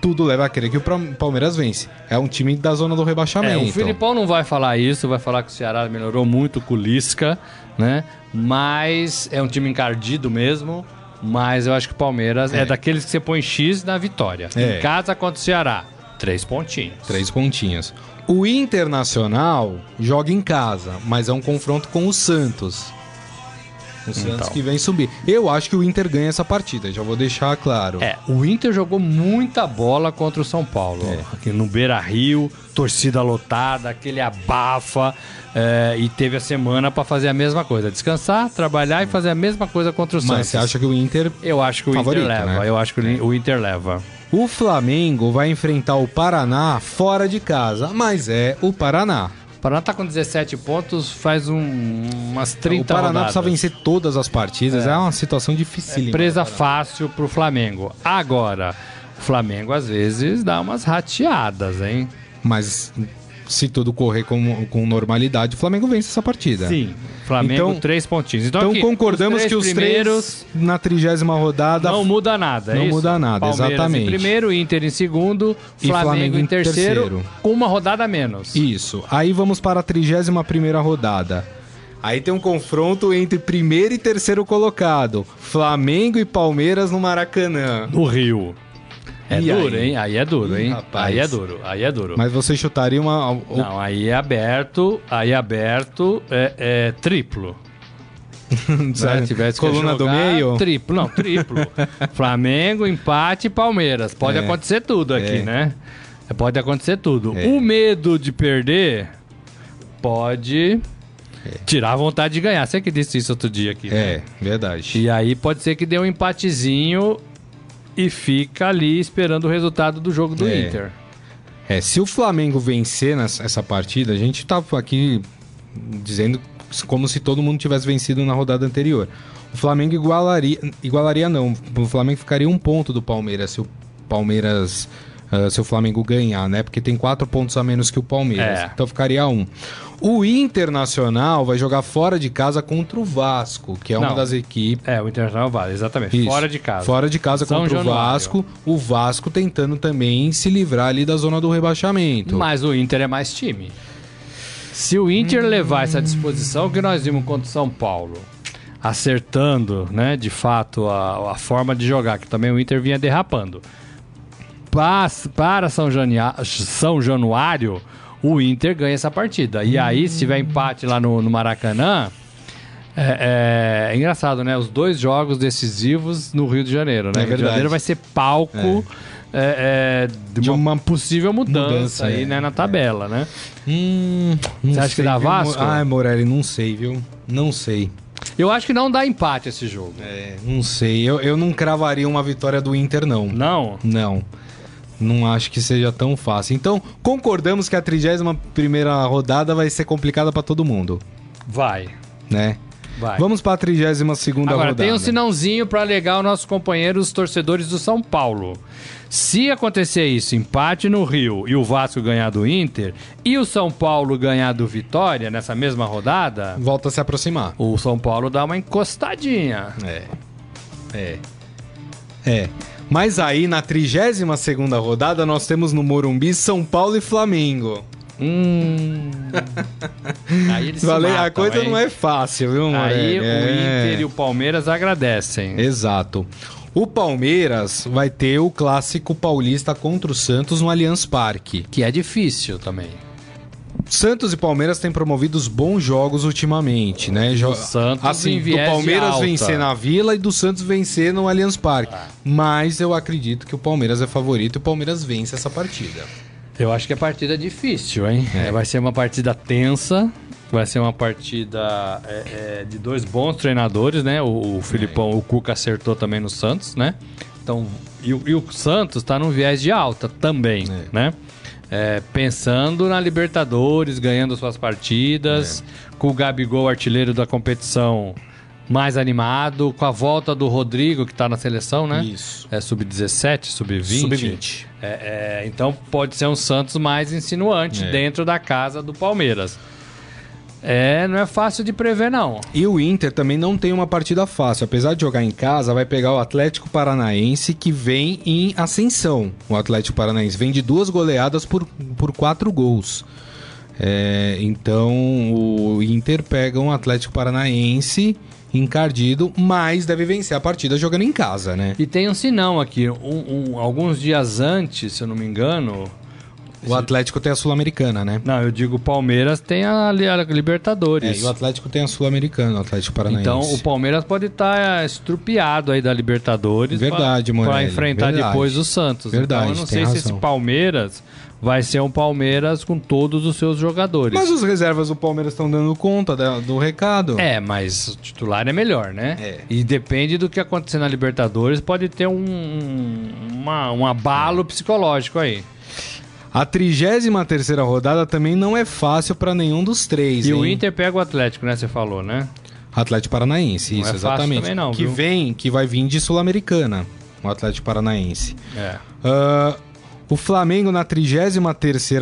tudo leva a crer que o Palmeiras vence. É um time da zona do É, rebaixamento. o Filipão não vai falar isso, vai falar que o Ceará melhorou muito com o Lisca, né? Mas é um time encardido mesmo. Mas eu acho que o Palmeiras é, É. daqueles que você põe X na vitória. É. Em casa contra o Ceará, três pontinhos. Três pontinhos. O Internacional joga em casa, mas é um confronto com o Santos. O Santos Então. que vem subir. Eu acho que o Inter ganha essa partida, já vou deixar claro. É, o Inter jogou muita bola contra o São Paulo. É. Aqui no Beira Rio, torcida lotada, aquele abafa. é, e teve a semana pra fazer a mesma coisa: descansar, trabalhar e fazer a mesma coisa contra o Santos. Mas você acha que o Inter Eu acho que o Favorito, Inter leva. né? Eu acho que o Inter leva. O Flamengo vai enfrentar o Paraná fora de casa, mas é o Paraná. O Paraná tá com 17 pontos, faz um- umas 30 o Paraná rodadas. precisa vencer todas as partidas, é, uma situação difícil. Presa fácil pro Flamengo. Agora, o Flamengo às vezes dá umas rateadas, hein? Mas se tudo correr com, com normalidade, o Flamengo vence essa partida. Sim. Flamengo, Então- três pontinhos. Então, Então aqui, concordamos que os primeiros três na trigésima rodada não muda nada, é Não isso? muda nada, Palmeiras exatamente. em primeiro, Inter em segundo, E Flamengo, Flamengo em terceiro, terceiro. com uma rodada a menos. Isso. Aí vamos para a 31 primeira rodada. Aí tem um confronto entre primeiro e terceiro colocado. Flamengo e Palmeiras no Maracanã. No Rio. É E duro, aí? hein? Aí é duro, Ih, hein? rapaz. Aí é duro, aí é duro. Mas você chutaria uma. Não, aí é aberto, aí é aberto, é, é triplo. Se Sabe? tivesse Coluna do jogar, meio? Triplo, não, triplo. Flamengo, empate e Palmeiras. Pode É. acontecer tudo aqui, É. né? Pode acontecer tudo. É. O medo de perder pode tirar a vontade de ganhar. Você que disse isso outro dia aqui. né? É, verdade. E aí pode ser que dê um empatezinho e fica ali esperando o resultado do jogo do É. Inter. É, se o Flamengo vencer nessa essa partida, a gente tá aqui dizendo como se todo mundo tivesse vencido na rodada anterior. O Flamengo igualaria, igualaria não, o Flamengo ficaria um ponto do Palmeiras se o Palmeiras, ah, se o Flamengo ganhar, né? Porque tem quatro pontos a menos que o Palmeiras, É. então ficaria um. O Internacional vai jogar fora de casa contra o Vasco, que é uma Não. das equipes É, o Internacional vale, exatamente. isso. Fora de casa. Fora de casa São contra Januário. o Vasco. O Vasco tentando também se livrar ali da zona do rebaixamento. Mas o Inter é mais time. Se o Inter levar essa disposição que nós vimos contra o São Paulo, acertando, né, de fato, a, a forma de jogar, que também o Inter vinha derrapando. Para São, Jania- São Januário, o Inter ganha essa partida. E aí, se tiver empate lá no, no Maracanã, é, é- é engraçado, né? Os dois jogos decisivos no Rio de Janeiro, né? É Rio de. Janeiro vai ser palco é, é, de, De uma, uma possível mudança, mudança, aí, é. né, na tabela, né? Hum, não Você acha que sei, dá viu, Vasco? Ai, Morelli, não sei, viu? Não sei. Eu acho que não dá empate esse jogo. É, não sei. Eu, eu não cravaria uma vitória do Inter, não. Não? Não. Não acho que seja tão fácil. Então, concordamos que a 31 primeira rodada vai ser complicada pra todo mundo, Vai. né? Vai. Vamos pra 32 segunda Agora, rodada. tem um sinãozinho para alegar os nossos companheiros torcedores do São Paulo. Se acontecer isso, empate no Rio e o Vasco ganhar do Inter, e o São Paulo ganhar do Vitória nessa mesma rodada, Volta a se aproximar. o São Paulo dá uma encostadinha. É. É. É. Mas aí, na 32 segunda rodada, nós temos no Morumbi São Paulo e Flamengo. Hum. Aí eles se Valeu, a matam, coisa não é fácil, viu, Aí Morelli? o É. Inter e o Palmeiras agradecem. Exato. O Palmeiras vai ter o clássico paulista contra o Santos no Allianz Parque. Que é difícil também. Santos e Palmeiras têm promovido os bons jogos ultimamente, né? Jo- Santos assim, do Palmeiras vencer na Vila e do Santos vencer no Allianz Parque. Ah. Mas eu acredito que o Palmeiras é favorito e o Palmeiras vence essa partida. Eu acho que é partida difícil, hein? É, vai ser uma partida tensa. Vai ser uma partida é, é, de dois bons treinadores, né? O, o Filipão, o Cuca acertou também no Santos, né? Então, e, o- e o Santos tá num viés de alta também, É. né? É, pensando na Libertadores, ganhando suas partidas, com o Gabigol, artilheiro da competição, mais animado, com a volta do Rodrigo, que tá na seleção, né? Isso. É sub-17, sub-20. Sub-20. É, é, então pode ser um Santos mais insinuante É. dentro da casa do Palmeiras. É, não é fácil de prever, não. E o Inter também não tem uma partida fácil. Apesar de jogar em casa, vai pegar o Atlético Paranaense, que vem em ascensão. O Atlético Paranaense vem de duas goleadas por, por quatro gols. É, então o Inter pega um Atlético Paranaense encardido, mas deve vencer a partida jogando em casa, né? E tem um sinão aqui. Um- um- alguns dias antes, se eu não me engano. O Atlético tem a Sul-Americana, né? Não, eu digo Palmeiras tem a, li- a É, Libertadores. e o Atlético tem a Sul-Americana, o Atlético Paranaense. Então o Palmeiras pode estar estrupiado aí da Libertadores Verdade, para enfrentar verdade. depois o Santos. Verdade, então eu não tem sei se esse razão. Palmeiras vai ser um Palmeiras com todos os seus jogadores. Mas os reservas do Palmeiras estão dando conta da- do recado. É, mas o titular é melhor, né? É. E depende do que acontecer na Libertadores, pode ter um, uma, um abalo psicológico aí. A 33 rodada também não é fácil pra nenhum dos três. E hein? o Inter pega o Atlético, né? Você falou, né? Atlético Paranaense, Não isso, é fácil exatamente. também não, que viu? vem, que vai vir de Sul-Americana, o Atlético Paranaense. É. Ah, o Flamengo na 33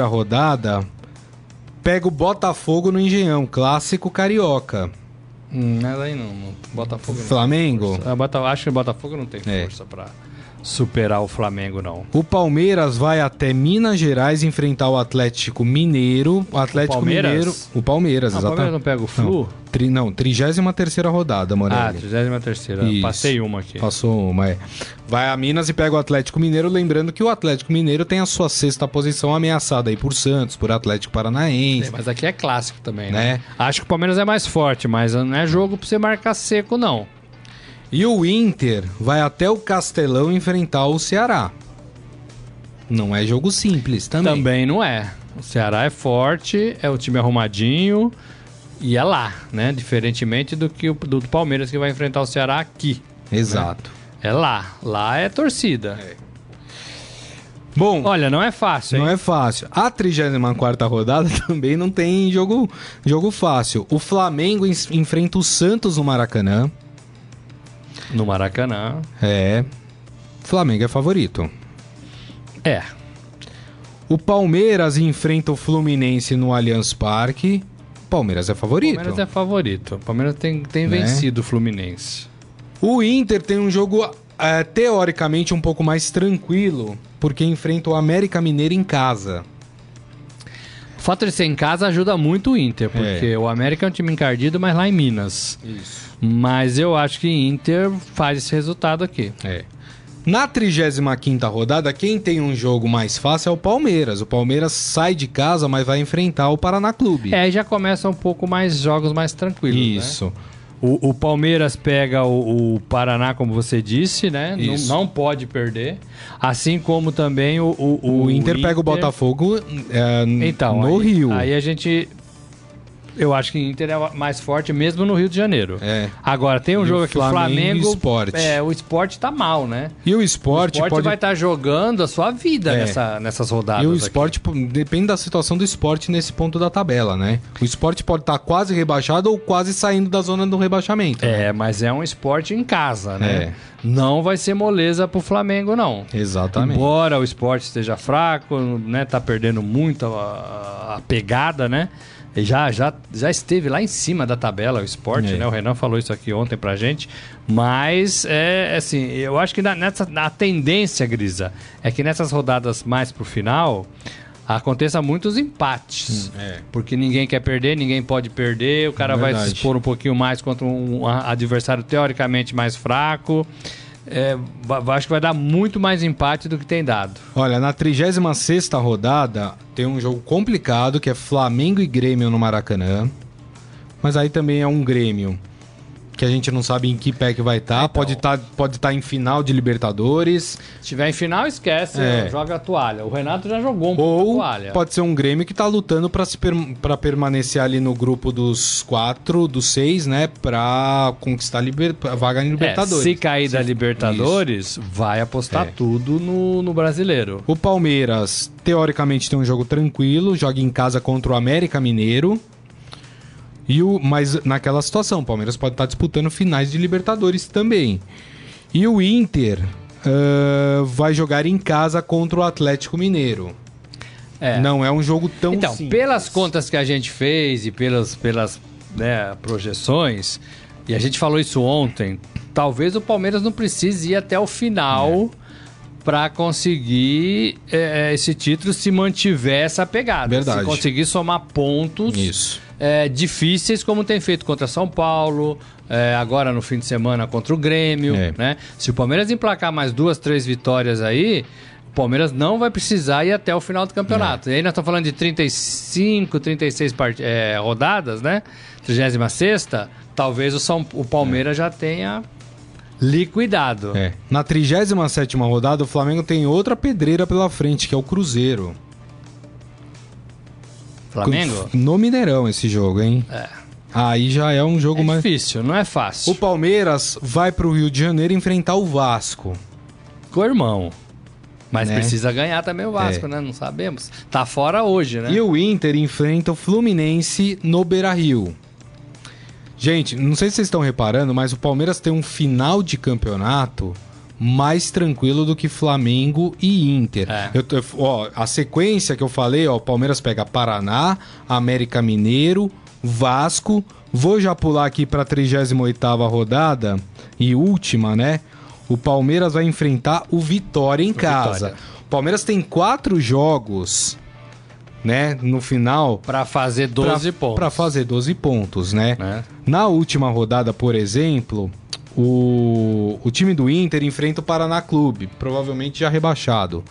rodada pega o Botafogo no Engenhão, clássico carioca. Hum, mas aí não, não. Botafogo não. Flamengo. Ah, Bota- acho que o Botafogo não tem É. força pra superar o Flamengo, não. O Palmeiras vai até Minas Gerais enfrentar o Atlético Mineiro. O Atlético Palmeiras? Mineiro. O Palmeiras, Ah, o Palmeiras exatamente. não pega o Flu? Tri, não, 33 rodada, Morelli. Ah, 33 Isso. Passei uma aqui. Passou uma, é. Vai a Minas e pega o Atlético Mineiro, lembrando que o Atlético Mineiro tem a sua sexta posição ameaçada aí por Santos, por Atlético Paranaense. É, mas aqui é clássico também, Né? né? Acho que o Palmeiras é mais forte, mas não é jogo pra você marcar seco, não. E o Inter vai até o Castelão enfrentar o Ceará. Não é jogo simples também. Também não é. O Ceará é forte, é o time arrumadinho e é lá, né? Diferentemente do que o do Palmeiras que vai enfrentar o Ceará aqui. Exato. É lá. Lá é torcida. Bom, Olha, não é fácil, hein? não é fácil. A 34 rodada também não tem jogo, jogo fácil. O Flamengo en- enfrenta o Santos no Maracanã. No Maracanã. É. Flamengo é favorito. É. O Palmeiras enfrenta o Fluminense no Allianz Parque. Palmeiras é O favorito. Palmeiras é favorito. O Palmeiras tem, tem Né? vencido o Fluminense. O Inter tem um jogo é, teoricamente um pouco mais tranquilo, porque enfrenta o América Mineiro em casa. fato de ser em casa ajuda muito o Inter, porque É. o América é um time encardido, mas lá em Minas. Isso. Mas eu acho que Inter faz esse resultado aqui. É. Na 35ª rodada, quem tem um jogo mais fácil é o Palmeiras. O Palmeiras sai de casa, mas vai enfrentar o Paraná Clube. É, aí já começa um pouco mais jogos mais tranquilos. né? Isso. O, o Palmeiras pega o, o Paraná, como você disse, né? Não, não pode perder. Assim como também o. O, O, Inter, pega o Botafogo é, Então, no aí, Rio. Aí a gente. Eu acho que o Inter é mais forte mesmo no Rio de Janeiro. É. Agora, tem um E jogo aqui, o Flamengo e o Sport. É, o esporte tá mal, né? E o O esporte, esporte pode. vai estar jogando a sua vida É. nessa, nessas rodadas. E o aqui. esporte pô, depende da situação do esporte nesse ponto da tabela, né? O esporte pode estar quase rebaixado ou quase saindo da zona do rebaixamento. né? É, mas é um esporte em casa, né? É. Não vai ser moleza pro Flamengo, não. Exatamente. Embora o esporte esteja fraco, né, tá perdendo muito a, a pegada, né? Já, já, já esteve lá em cima da tabela o esporte, É. né? O Renan falou isso aqui ontem pra gente. Mas, é assim, eu acho que na, nessa, na tendência, Grisa, é que nessas rodadas mais pro final aconteça muitos empates. é. Porque ninguém quer perder, ninguém pode perder, o cara vai se expor um pouquinho mais contra um a- adversário teoricamente mais fraco. É, acho que vai dar muito mais empate do que tem dado. Olha, na 36ª rodada tem um jogo complicado que é Flamengo e Grêmio no Maracanã. Mas aí também é um Grêmio que a gente não sabe em que pé que vai estar. então. Pode estar pode tá em final de Libertadores. Se tiver em final, esquece, É. joga a toalha. O Renato já jogou um pouco Ou a toalha. pode ser um Grêmio que tá lutando se per- permanecer ali no grupo dos quatro, dos seis, né? Pra conquistar a vaga em É, Libertadores. se cair da Libertadores, vai apostar É. tudo no, no brasileiro. O Palmeiras, teoricamente, tem um jogo tranquilo, joga em casa contra o América Mineiro. E o, mas naquela situação, o Palmeiras pode estar disputando finais de Libertadores também. E o Inter ah, vai jogar em casa contra o Atlético Mineiro. É. Não é um jogo tão Então, simples. pelas contas que a gente fez e pelas, pelas né, projeções, e a gente falou isso ontem, talvez o Palmeiras não precise ir até o final para conseguir é, esse título se mantiver essa pegada. Verdade. Se conseguir somar pontos Isso. É, difíceis, como tem feito contra São Paulo, é, agora no fim de semana contra o Grêmio. É. Né? Se o Palmeiras emplacar mais duas, três vitórias aí, o Palmeiras não vai precisar ir até o final do campeonato. E aí nós estamos falando de 35, 36 part... é, rodadas, né? 36 talvez o, São... o Palmeiras já tenha liquidado. É. Na 37ª rodada, o Flamengo tem outra pedreira pela frente, que é o Cruzeiro. Flamengo? No Mineirão esse jogo, hein? É. Aí já é um jogo É mais... difícil, não é fácil. O Palmeiras vai pro Rio de Janeiro enfrentar o Vasco. Com o irmão. Mas Né? precisa ganhar também o Vasco, É. né? Não sabemos. Tá fora hoje, né? E o Inter enfrenta o Fluminense no Beira-Rio. Gente, não sei se vocês estão reparando, mas o Palmeiras tem um final de campeonato mais tranquilo do que Flamengo e Inter. É. Eu ó, a sequência que eu falei, ó, o Palmeiras pega Paraná, América Mineiro, Vasco. Vou já pular aqui para a 38ª rodada e última, né? O Palmeiras vai enfrentar o Vitória em casa. Vitória. O Palmeiras tem quatro jogos, né, no final Pra fazer 12 pontos. para fazer 12 pontos, né? Né? Na última rodada, por exemplo, o, o time do Inter enfrenta o Paraná Clube, provavelmente já rebaixado.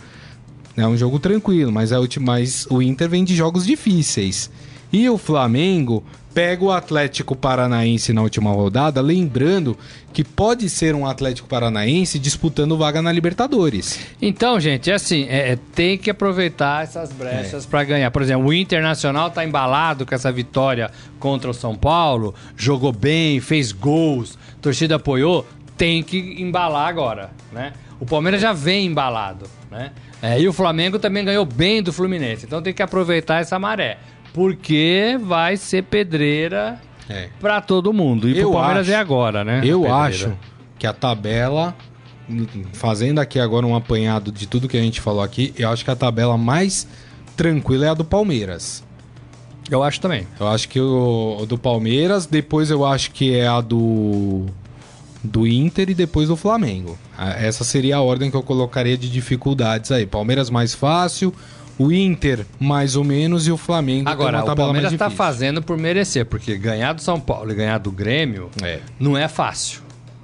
É um jogo tranquilo, mas, é o, mas o Inter vem de jogos difíceis. E o Flamengo pega o Atlético Paranaense na última rodada, lembrando que pode ser um Atlético Paranaense disputando vaga na Libertadores. Então, gente, é assim, é, é, tem que aproveitar essas É. brechas pra ganhar. Por exemplo, o Internacional tá embalado com essa vitória contra o São Paulo, jogou bem, fez gols, torcida apoiou, tem que embalar agora, né? O Palmeiras já vem embalado, né? É, e o Flamengo também ganhou bem do Fluminense, então tem que aproveitar essa maré, porque vai ser pedreira É. pra todo mundo. E pro Eu Palmeiras acho- é agora, né? Eu pedreira. acho que a tabela, fazendo aqui agora um apanhado de tudo que a gente falou aqui, eu acho que a tabela mais tranquila é a do Palmeiras. Eu acho também. Eu acho que o, o do Palmeiras, depois eu acho que é a do do Inter e depois do Flamengo. Ah, Essa seria a ordem que eu colocaria de dificuldades aí. Palmeiras mais fácil, O Inter, mais ou menos, e o Flamengo tem Agora, o Palmeiras tá difícil. fazendo por merecer, porque ganhar do São Paulo e ganhar do Grêmio É. não é fácil.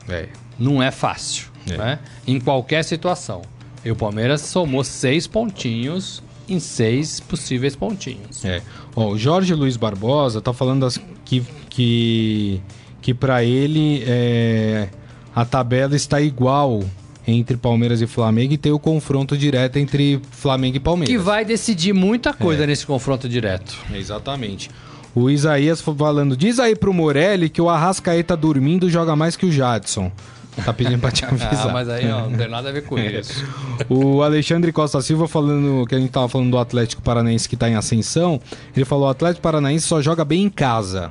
É. Não é fácil, É. né? Em qualquer situação. E o Palmeiras somou seis pontinhos em seis possíveis pontinhos. É. Ó, o Jorge Luiz Barbosa tá falando das- que, que, que para ele é, a tabela está igual entre Palmeiras e Flamengo e tem o confronto direto entre Flamengo e Palmeiras. Que vai decidir muita coisa É. nesse confronto direto. Exatamente. O Isaías falando, diz aí pro Morelli que o Arrascaeta dormindo joga mais que o Jadson. Tá pedindo pra te avisar. Ah, mas aí ó, não tem nada a ver com isso. O Alexandre Costa Silva falando que a gente tava falando do Atlético Paranaense que tá em ascensão. Ele falou: o Atlético Paranaense só joga bem em casa.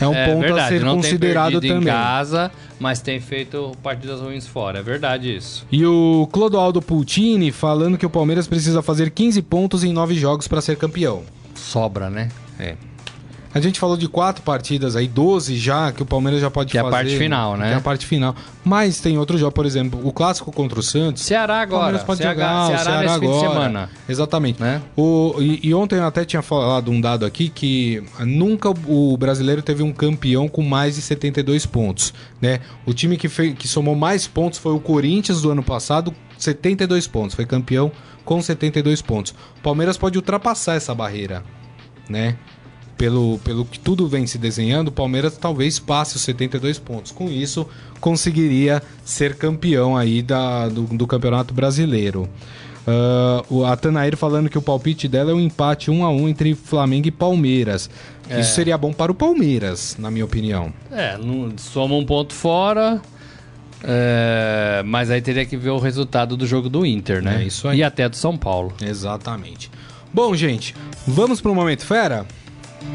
É um é ponto verdade, a ser não considerado também. em casa, mas tem feito partidas ruins fora. É verdade isso. E o Clodoaldo Pultini falando que o Palmeiras precisa fazer 15 pontos em 9 jogos para ser campeão. Sobra, né? É. A gente falou de quatro partidas aí, 12 já, que o Palmeiras já pode Que é a fazer. parte final, né? Que é a parte final. Mas tem outro jogo, por exemplo, o clássico contra o Santos. Ceará o agora. Palmeiras pode CH jogar, o Ceará, Ceará nesse fim de agora. semana. Exatamente. Né? O, e, e ontem eu até tinha falado um dado aqui que nunca o brasileiro teve um campeão com mais de 72 pontos. Né? O time que, fez, que somou mais pontos foi o Corinthians do ano passado, 72 pontos. Foi campeão com 72 pontos. O Palmeiras pode ultrapassar essa barreira. Né? Pelo, pelo que tudo vem se desenhando, o Palmeiras talvez passe os 72 pontos. Com isso, conseguiria ser campeão aí da, do, do Campeonato Brasileiro. Ah, o a Tanair falando que o palpite dela é um empate 1 a 1 entre Flamengo e Palmeiras. Isso seria bom para o Palmeiras, na minha opinião. É, soma um ponto fora. é, mas aí teria que ver o resultado do jogo do Inter, né? É, isso aí. E até do São Paulo. Exatamente. Bom, gente, vamos para o Momento Fera?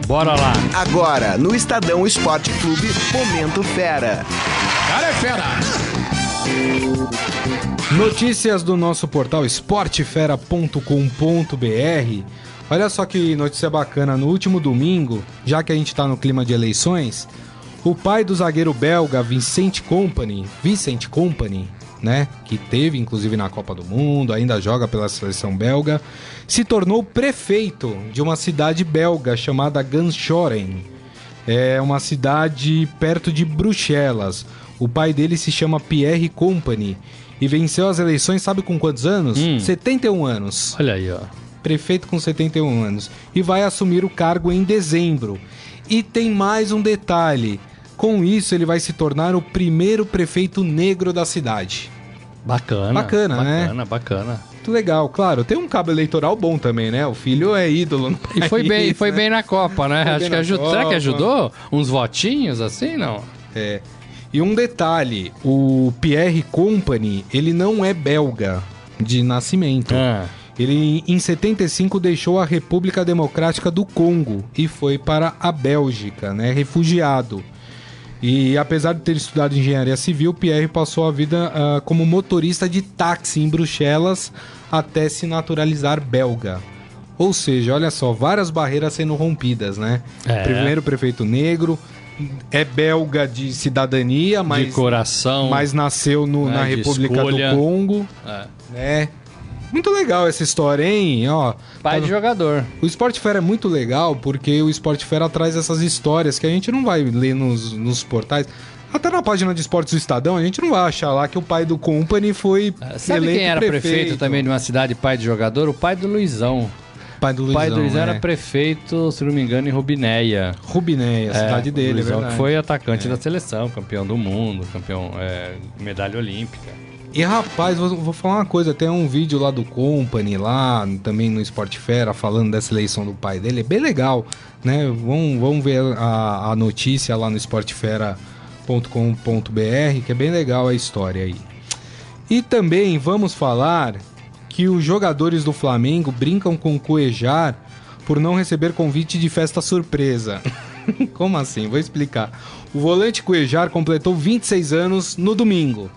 Bora lá. Agora, no Estadão Esporte Clube, Momento Fera. Cara é fera! Notícias do nosso portal esportefera.com.br. Olha só que notícia bacana. No último domingo, já que a gente tá no clima de eleições, o pai do zagueiro belga Vincent Company, Vincent Company, né, que teve inclusive na Copa do Mundo, ainda joga pela seleção belga, se tornou prefeito de uma cidade belga chamada Ganshoren. É uma cidade perto de Bruxelas. O pai dele se chama Pierre Company e venceu as eleições, sabe com quantos anos? Hum. 71 anos. Olha aí, ó. Prefeito com 71 anos. E vai assumir o cargo em dezembro. E tem mais um detalhe. Com isso, ele vai se tornar o primeiro prefeito negro da cidade. Bacana. Bacana, né? Bacana, bacana. Muito legal, claro. Tem um cabo eleitoral bom também, né? O filho é ídolo. no E foi bem, país, foi né? bem na Copa, né? Foi Acho que ajudou. Será que ajudou? Uns votinhos assim, não? É. E um detalhe, o Pierre Company, ele não é belga de nascimento. Ah, Ele em 75 deixou a República Democrática do Congo e foi para a Bélgica, né, refugiado. E apesar de ter estudado engenharia civil, Pierre passou a vida ah, como motorista de táxi em Bruxelas até se naturalizar belga. Ou seja, olha só, várias barreiras sendo rompidas, né? É. Primeiro prefeito negro, é belga de cidadania, de mas, coração. mas nasceu no- É, na de República escolha. do Congo, É. né? Muito legal essa história, hein? Ó, Pai tá- de jogador. o Esporte Fera é muito legal porque o Esporte Fera traz essas histórias que a gente não vai ler nos, nos portais. Até na página de esportes do Estadão, a gente não vai achar lá que o pai do Company foi. Sabe eleito quem era prefeito. também de uma cidade, pai de jogador? O pai do Luizão. Pai do O Luizão. pai do Luizão né? era prefeito, se não me engano, em Rubinéia. Rubiné, a cidade É, dele, o é Luizão verdade. que foi atacante da seleção, campeão do mundo, campeão, é, medalha olímpica. E rapaz, vou, vou falar uma coisa, tem um vídeo lá do Company, lá também no Esporte Fera, falando dessa eleição do pai dele, é bem legal, né? Vamos, vamos ver a, a notícia lá no esportefera.com.br, que é bem legal a história aí. E também vamos falar que os jogadores do Flamengo brincam com o Cuejar por não receber convite de festa surpresa. Como assim? Vou explicar. O volante Cuejar completou 26 anos no domingo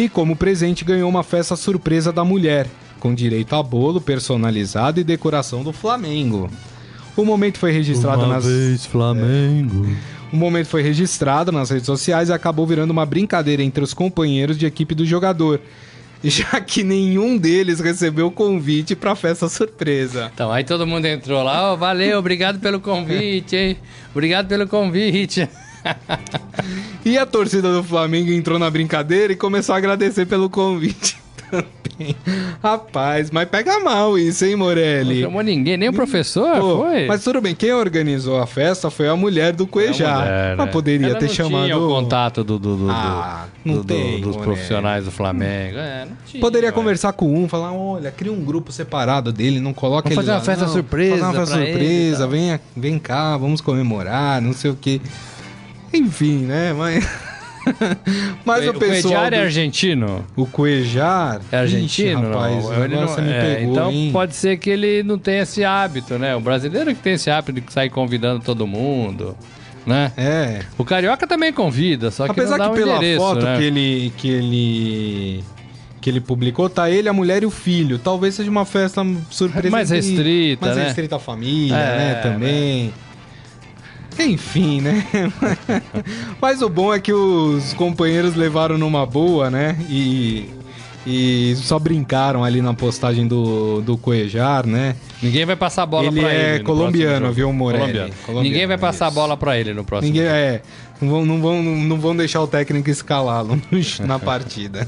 e como presente ganhou uma festa surpresa da mulher, com direito a bolo personalizado e decoração do Flamengo. O momento foi registrado nas Flamengo. o momento foi registrado nas redes sociais e acabou virando uma brincadeira entre os companheiros de equipe do jogador. já que nenhum deles recebeu o convite pra festa surpresa. Então, aí todo mundo entrou lá, ó, valeu, obrigado pelo convite, hein? Obrigado pelo convite. E a torcida do Flamengo entrou na brincadeira e começou a agradecer pelo convite também. Rapaz, mas pega mal isso, hein, Não Morelli? chamou ninguém, nem o professor, Pô, foi? Mas tudo bem, quem organizou a festa foi a mulher do Cuejá. Mas né? poderia Ela ter não chamado. Tinha o contato do, do, do- Ah, não do- do- tem, dos profissionais do Flamengo. É, não tinha, Poderia ué. conversar com um, falar: olha, cria um grupo separado dele, não coloca Vamos ele fazer uma lá, festa não. surpresa Fazer uma festa ele surpresa, tal. vem, vem cá, vamos comemorar, não sei o quê. Enfim, né? Mas. Mas o, o pessoal. Cuejar é do- argentino? O Cuejar. É argentino? Ixi, rapaz, não. Ele não- me é, pegou, então hein? pode ser que ele não tenha esse hábito, né? O brasileiro que tem esse hábito de sair convidando todo mundo, né? É. O carioca também convida, só que Apesar não dá que um pela foto né? que ele. que ele. que ele publicou, tá ele, a mulher e o filho. Talvez seja uma festa surpresa. Mais restrita, Mais né? restrita à família, É, né? Também. Enfim, né? Mas o bom é que os companheiros levaram numa boa, né? E. E só brincaram ali na postagem do, do Cuejar, né? Ninguém vai passar a bola Ele pra é ele. no colombiano, viu, Morelli? Colombiano. Colombiano, Ninguém vai passar a isso. bola pra ele no próximo Ninguém jogo. é. Não vão, não, vão, não vão deixar o técnico escalá-lo na partida.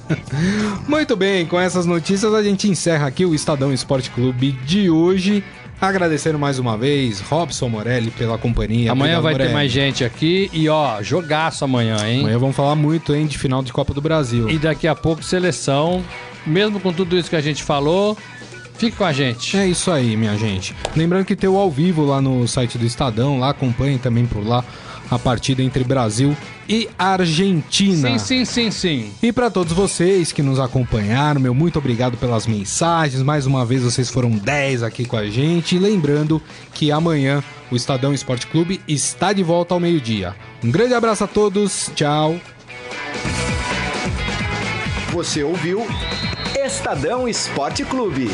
Muito bem, com essas notícias a gente encerra aqui o Estadão Esporte Clube de hoje. Agradecendo mais uma vez Robson Morelli pela companhia. Amanhã vai ter Morelli. mais gente aqui e ó, jogaço amanhã, hein? Amanhã vamos falar muito, hein, de final de Copa do Brasil. E daqui a pouco seleção, mesmo com tudo isso que a gente falou, fique com a gente. É isso aí, minha gente. Lembrando que tem o ao vivo lá no site do Estadão, lá acompanhe também por lá a partida entre Brasil e Argentina. Sim, sim, sim, sim. E para todos vocês que nos acompanharam, meu muito obrigado pelas mensagens. Mais uma vez vocês foram 10 aqui com a gente. E lembrando que amanhã o Estadão Esporte Clube está de volta ao meio-dia. Um grande abraço a todos. Tchau. Você ouviu Estadão Esporte Clube.